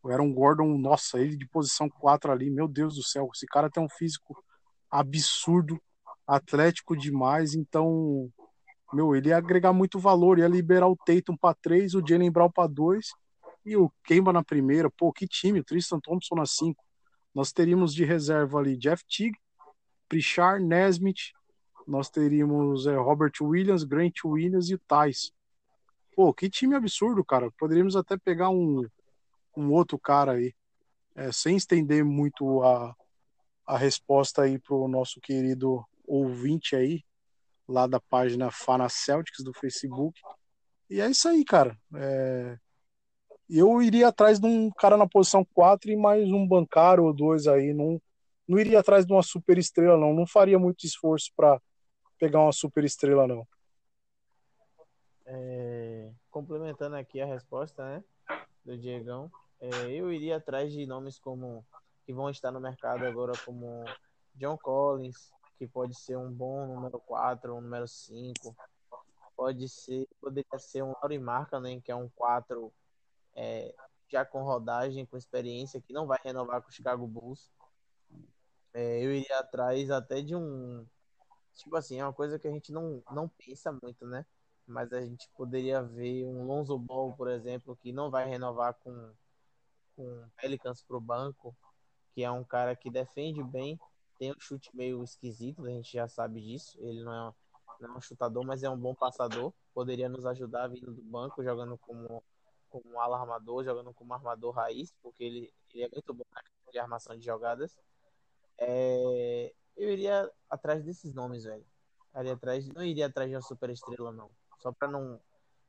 O Aaron Gordon, nossa, ele de posição 4 ali, meu Deus do céu, esse cara tem um físico absurdo, atlético demais, então, meu, ele ia agregar muito valor, ia liberar o Tatum para 3, o Jalen Brown para 2 e o Kemba na primeira. Pô, que time, o Tristan Thompson na 5. Nós teríamos de reserva ali Jeff Teague, Pritchard, Nesmith, nós teríamos é, Robert Williams, Grant Williams e Thais. Pô, que time absurdo, cara. Poderíamos até pegar um, um outro cara aí, é, sem estender muito a, a resposta aí pro nosso querido ouvinte aí, lá da página Fana Celtics do Facebook. E é isso aí, cara. É... Eu iria atrás de um cara na posição 4 e mais um bancário ou dois aí. Não, não iria atrás de uma super estrela, não. Não faria muito esforço para pegar uma super estrela, não. É... Complementando aqui a resposta, né? Do Diegão. É, eu iria atrás de nomes como que vão estar no mercado agora, como John Collins, que pode ser um bom número 4, um número 5. Pode ser, poderia ser um Laurie Markkanen, que é um 4 é, já com rodagem, com experiência, que não vai renovar com o Chicago Bulls. É, eu iria atrás até de um. Tipo assim, é uma coisa que a gente não, não pensa muito, né? Mas a gente poderia ver um Lonzo Ball, por exemplo, que não vai renovar com, com Pelicans pro banco, que é um cara que defende bem, tem um chute meio esquisito, a gente já sabe disso. Ele não é, não é um chutador, mas é um bom passador. Poderia nos ajudar vindo do banco, jogando como, como alarmador, jogando como armador raiz, porque ele, ele é muito bom na questão de armação de jogadas. É, eu iria atrás desses nomes, velho. Iria atrás, não iria atrás de uma super estrela, não. Só para não,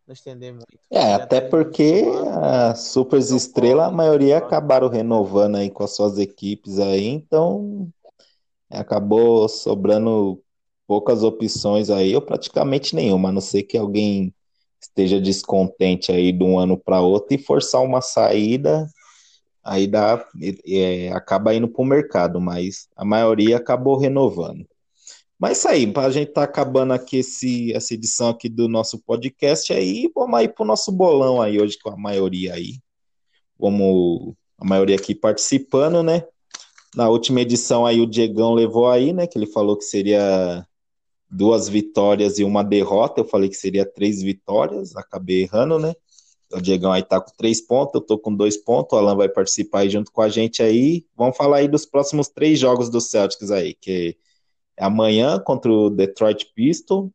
não estender muito. É, até porque as super estrelas, a maioria acabaram renovando aí com as suas equipes aí, então acabou sobrando poucas opções aí, ou praticamente nenhuma, a não ser que alguém esteja descontente aí de um ano para outro e forçar uma saída, aí dá, é, acaba indo para o mercado, mas a maioria acabou renovando. Mas isso aí, a gente tá acabando aqui esse, essa edição aqui do nosso podcast aí, vamos aí pro nosso bolão aí hoje com a maioria aí. Vamos, a maioria aqui participando, né? Na última edição aí o Diegão levou aí, né? Que ele falou que seria duas vitórias e uma derrota. Eu falei que seria três vitórias, acabei errando, né? O Diegão aí tá com três pontos, eu tô com dois pontos. O Alan vai participar aí junto com a gente aí. Vamos falar aí dos próximos três jogos do Celtics aí, que é amanhã contra o Detroit Pistons,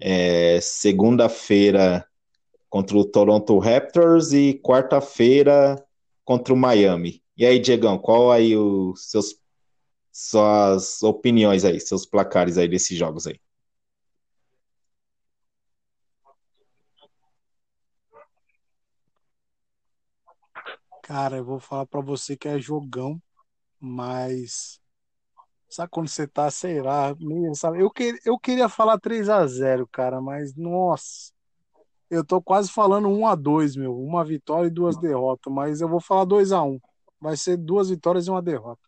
é segunda-feira contra o Toronto Raptors e quarta-feira contra o Miami. E aí, Diegão, qual aí os seus suas opiniões aí, seus placares aí desses jogos aí? Cara, eu vou falar para você que é jogão, mas sabe quando você tá, sei lá, meio, sabe? Eu, que, eu queria falar 3 a 0 cara, mas nossa, eu tô quase falando 1 a 2 meu, uma vitória e duas derrotas, mas eu vou falar 2 a 1 Vai ser duas vitórias e uma derrota.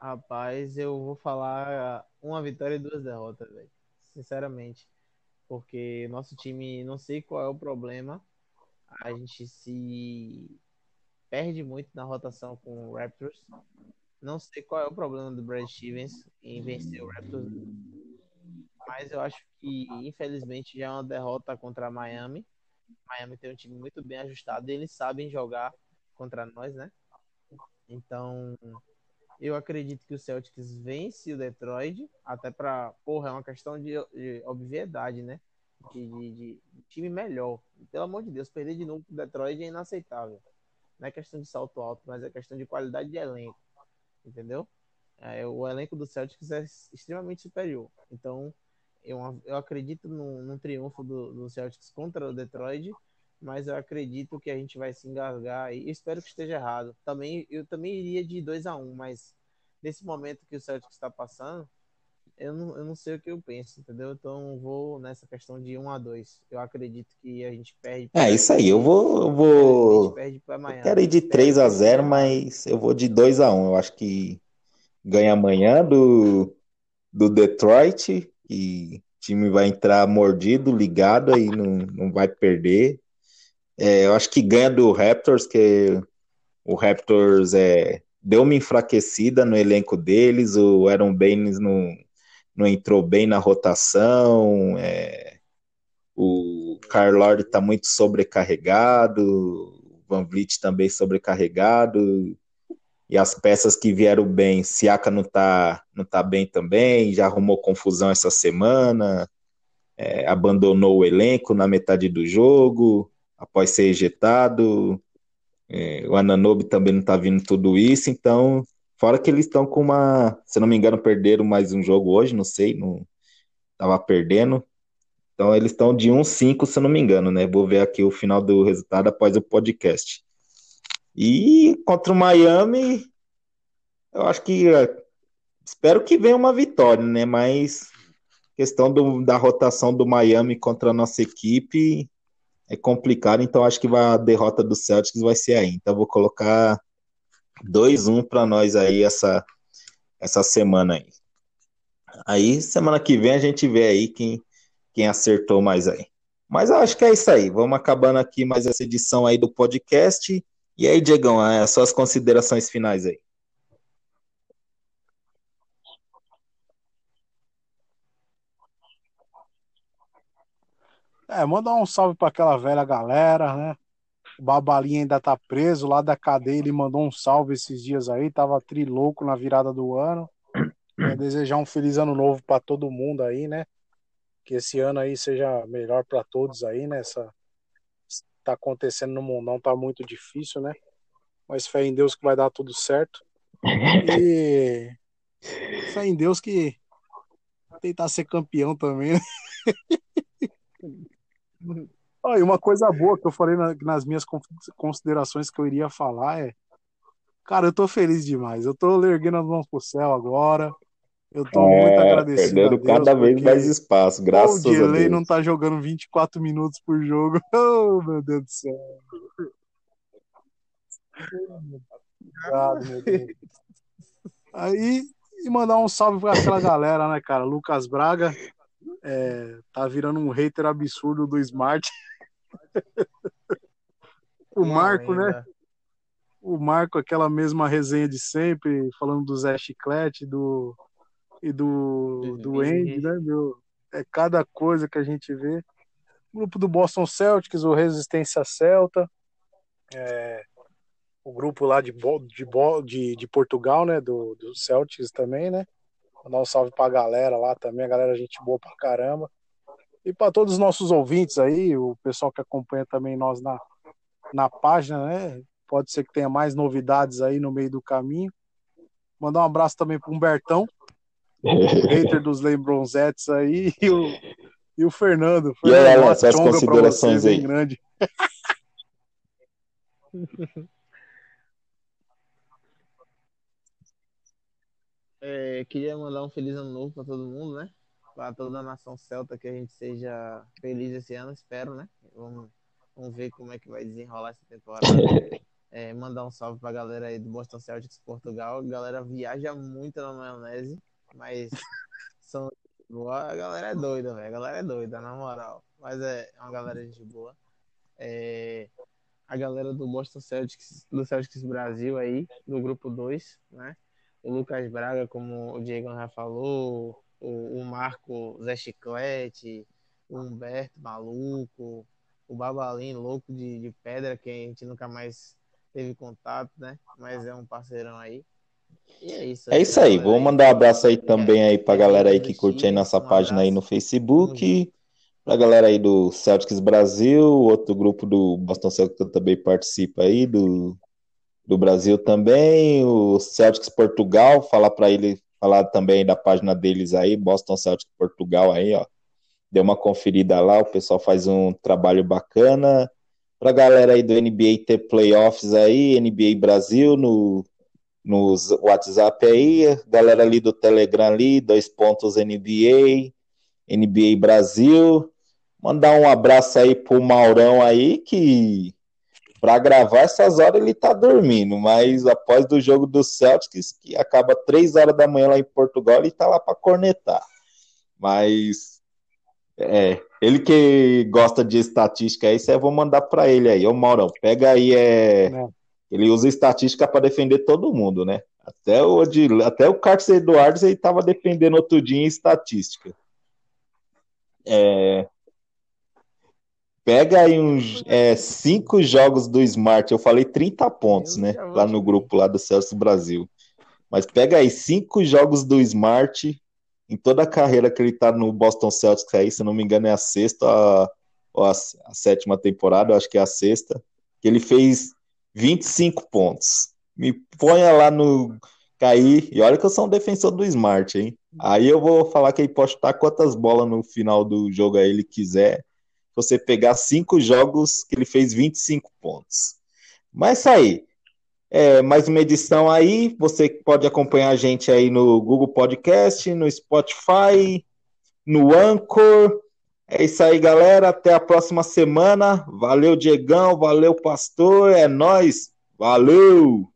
Rapaz, eu vou falar uma vitória e duas derrotas, velho. Sinceramente. Porque nosso time, não sei qual é o problema. A gente se perde muito na rotação com o Raptors. Não sei qual é o problema do Brad Stevens em vencer o Raptors. Mas eu acho que, infelizmente, já é uma derrota contra a Miami. Miami tem um time muito bem ajustado e eles sabem jogar contra nós, né? Então, eu acredito que o Celtics vence o Detroit, até para, porra, é uma questão de, de obviedade, né? De, de, de, time melhor. Pelo amor de Deus, perder de novo pro Detroit é inaceitável. Não é questão de salto alto, mas é questão de qualidade de elenco. Entendeu? É, o elenco do Celtics é extremamente superior. Então, eu, eu acredito num triunfo do, do Celtics contra o Detroit mas eu acredito que a gente vai se engasgar e espero que esteja errado. Também eu também iria de 2 a 1 um, mas nesse momento que o Celtic está passando, eu não, eu não sei o que eu penso, entendeu? Então vou nessa questão de 1 um a 2. Eu acredito que a gente perde. É isso aí, eu vou eu vou perde eu quero ir de 3 a 0, mas eu vou de 2 a 1. Eu acho que ganha amanhã do do Detroit e o time vai entrar mordido, ligado aí não, não vai perder. É, eu acho que ganha do Raptors, que o Raptors é, deu uma enfraquecida no elenco deles, o Aaron Baines não, não entrou bem na rotação, é, o, o Carl Lord está muito sobrecarregado, o Van Vliet também sobrecarregado, e as peças que vieram bem, Siaka não está não tá bem também, já arrumou confusão essa semana, é, abandonou o elenco na metade do jogo, após ser ejetado, é, o Ananobi também não está vindo tudo isso, então, fora que eles estão com uma, se não me engano, perderam mais um jogo hoje, não sei, não estava perdendo, então eles estão de 1-5, se não me engano, né? Vou ver aqui o final do resultado após o podcast. E contra o Miami, eu acho que é, espero que venha uma vitória, né? Mas questão do, da rotação do Miami contra a nossa equipe é complicado, então acho que vai, a derrota do Celtics vai ser aí. Então vou colocar 2-1 para nós aí essa, essa semana aí. Aí semana que vem a gente vê aí quem, quem acertou mais aí. Mas eu acho que é isso aí. Vamos acabando aqui mais essa edição aí do podcast. E aí, Diegão, as é, suas considerações finais aí. É, mandar um salve para aquela velha galera, né? O Babalinha ainda tá preso lá da cadeia, ele mandou um salve esses dias aí, tava trilouco na virada do ano. Quer desejar um feliz ano novo para todo mundo aí, né? Que esse ano aí seja melhor para todos aí, né? Essa, tá acontecendo no mundão tá muito difícil, né? Mas fé em Deus que vai dar tudo certo. E fé em Deus que tentar ser campeão também. Né? Ah, e uma coisa boa que eu falei na, nas minhas considerações que eu iria falar é, cara, eu tô feliz demais. Eu tô erguendo as mãos pro céu agora. Eu tô é, muito agradecido. Perdendo cada vez mais espaço, graças a Deus. O delay não tá jogando 24 minutos por jogo. Oh, meu Deus do céu. Obrigado, meu Deus. Aí, e mandar um salve pra aquela galera, né, cara? Lucas Braga, é, tá virando um hater absurdo do Smart. o Marco, né? O Marco, aquela mesma resenha de sempre, falando do Zé Chiclete do, e do, do Andy, né, meu? É cada coisa que a gente vê. O grupo do Boston Celtics, o Resistência Celta, é, o grupo lá de, de, de, de Portugal, né, do, do Celtics também, né? Mandar um salve pra galera lá também, a galera gente boa pra caramba. E para todos os nossos ouvintes aí, o pessoal que acompanha também nós na, na página, né? Pode ser que tenha mais novidades aí no meio do caminho. Mandar um abraço também pro Humbertão, hater dos Lembronzetes aí, e o, e o Fernando. Fernando e aí, Alan, suas considerações aí. Grande. É, queria mandar um feliz ano novo para todo mundo, né? Para toda a nação celta, que a gente seja feliz esse ano, espero, né? Vamos, vamos ver como é que vai desenrolar essa temporada. É, mandar um salve para a galera aí do Boston Celtics Portugal. A galera viaja muito na maionese, mas são boa. A galera é doida, velho. A galera é doida, na moral. Mas é uma galera de boa. É, a galera do Boston Celtics, do Celtics Brasil aí, do grupo 2, né? O Lucas Braga, como o Diego já falou, o, o Marco Zé Chiclete, o Humberto Maluco, o Babalim louco de, de pedra, que a gente nunca mais teve contato, né? Mas é um parceirão aí. E é isso. É isso aí. Vou mandar um abraço aí também aí pra galera aí que curte aí nossa página aí no Facebook. Pra galera aí do Celtics Brasil, outro grupo do Boston Celtics também participa aí, do do Brasil também, o Celtics Portugal, falar para ele, falar também da página deles aí, Boston Celtics Portugal aí, ó. Deu uma conferida lá, o pessoal faz um trabalho bacana. Pra galera aí do NBA ter playoffs aí, NBA Brasil no nos WhatsApp aí, galera ali do Telegram ali, dois pontos NBA, NBA Brasil. Mandar um abraço aí pro Maurão aí, que para gravar essas horas ele tá dormindo, mas após do jogo do Celtics, que acaba três horas da manhã lá em Portugal, ele tá lá para cornetar. Mas é, ele que gosta de estatística aí, você vou mandar para ele aí, ô Maurão, pega aí é, é. ele usa estatística para defender todo mundo, né? Até o até o Carlos Eduardo ele tava defendendo outro dia em estatística. É, Pega aí uns é, cinco jogos do Smart. Eu falei 30 pontos, né? Lá no grupo lá do Celso Brasil. Mas pega aí cinco jogos do Smart em toda a carreira que ele tá no Boston Celtics aí, se não me engano, é a sexta ou a, a sétima temporada, acho que é a sexta, que ele fez 25 pontos. Me ponha lá no cair, e olha que eu sou um defensor do Smart, hein? Aí eu vou falar que ele pode estar quantas bolas no final do jogo aí ele quiser. Você pegar cinco jogos que ele fez 25 pontos. Mas isso aí. É, mais uma edição aí. Você pode acompanhar a gente aí no Google Podcast, no Spotify, no Anchor. É isso aí, galera. Até a próxima semana. Valeu, Diegão. Valeu, pastor. É nós. Valeu!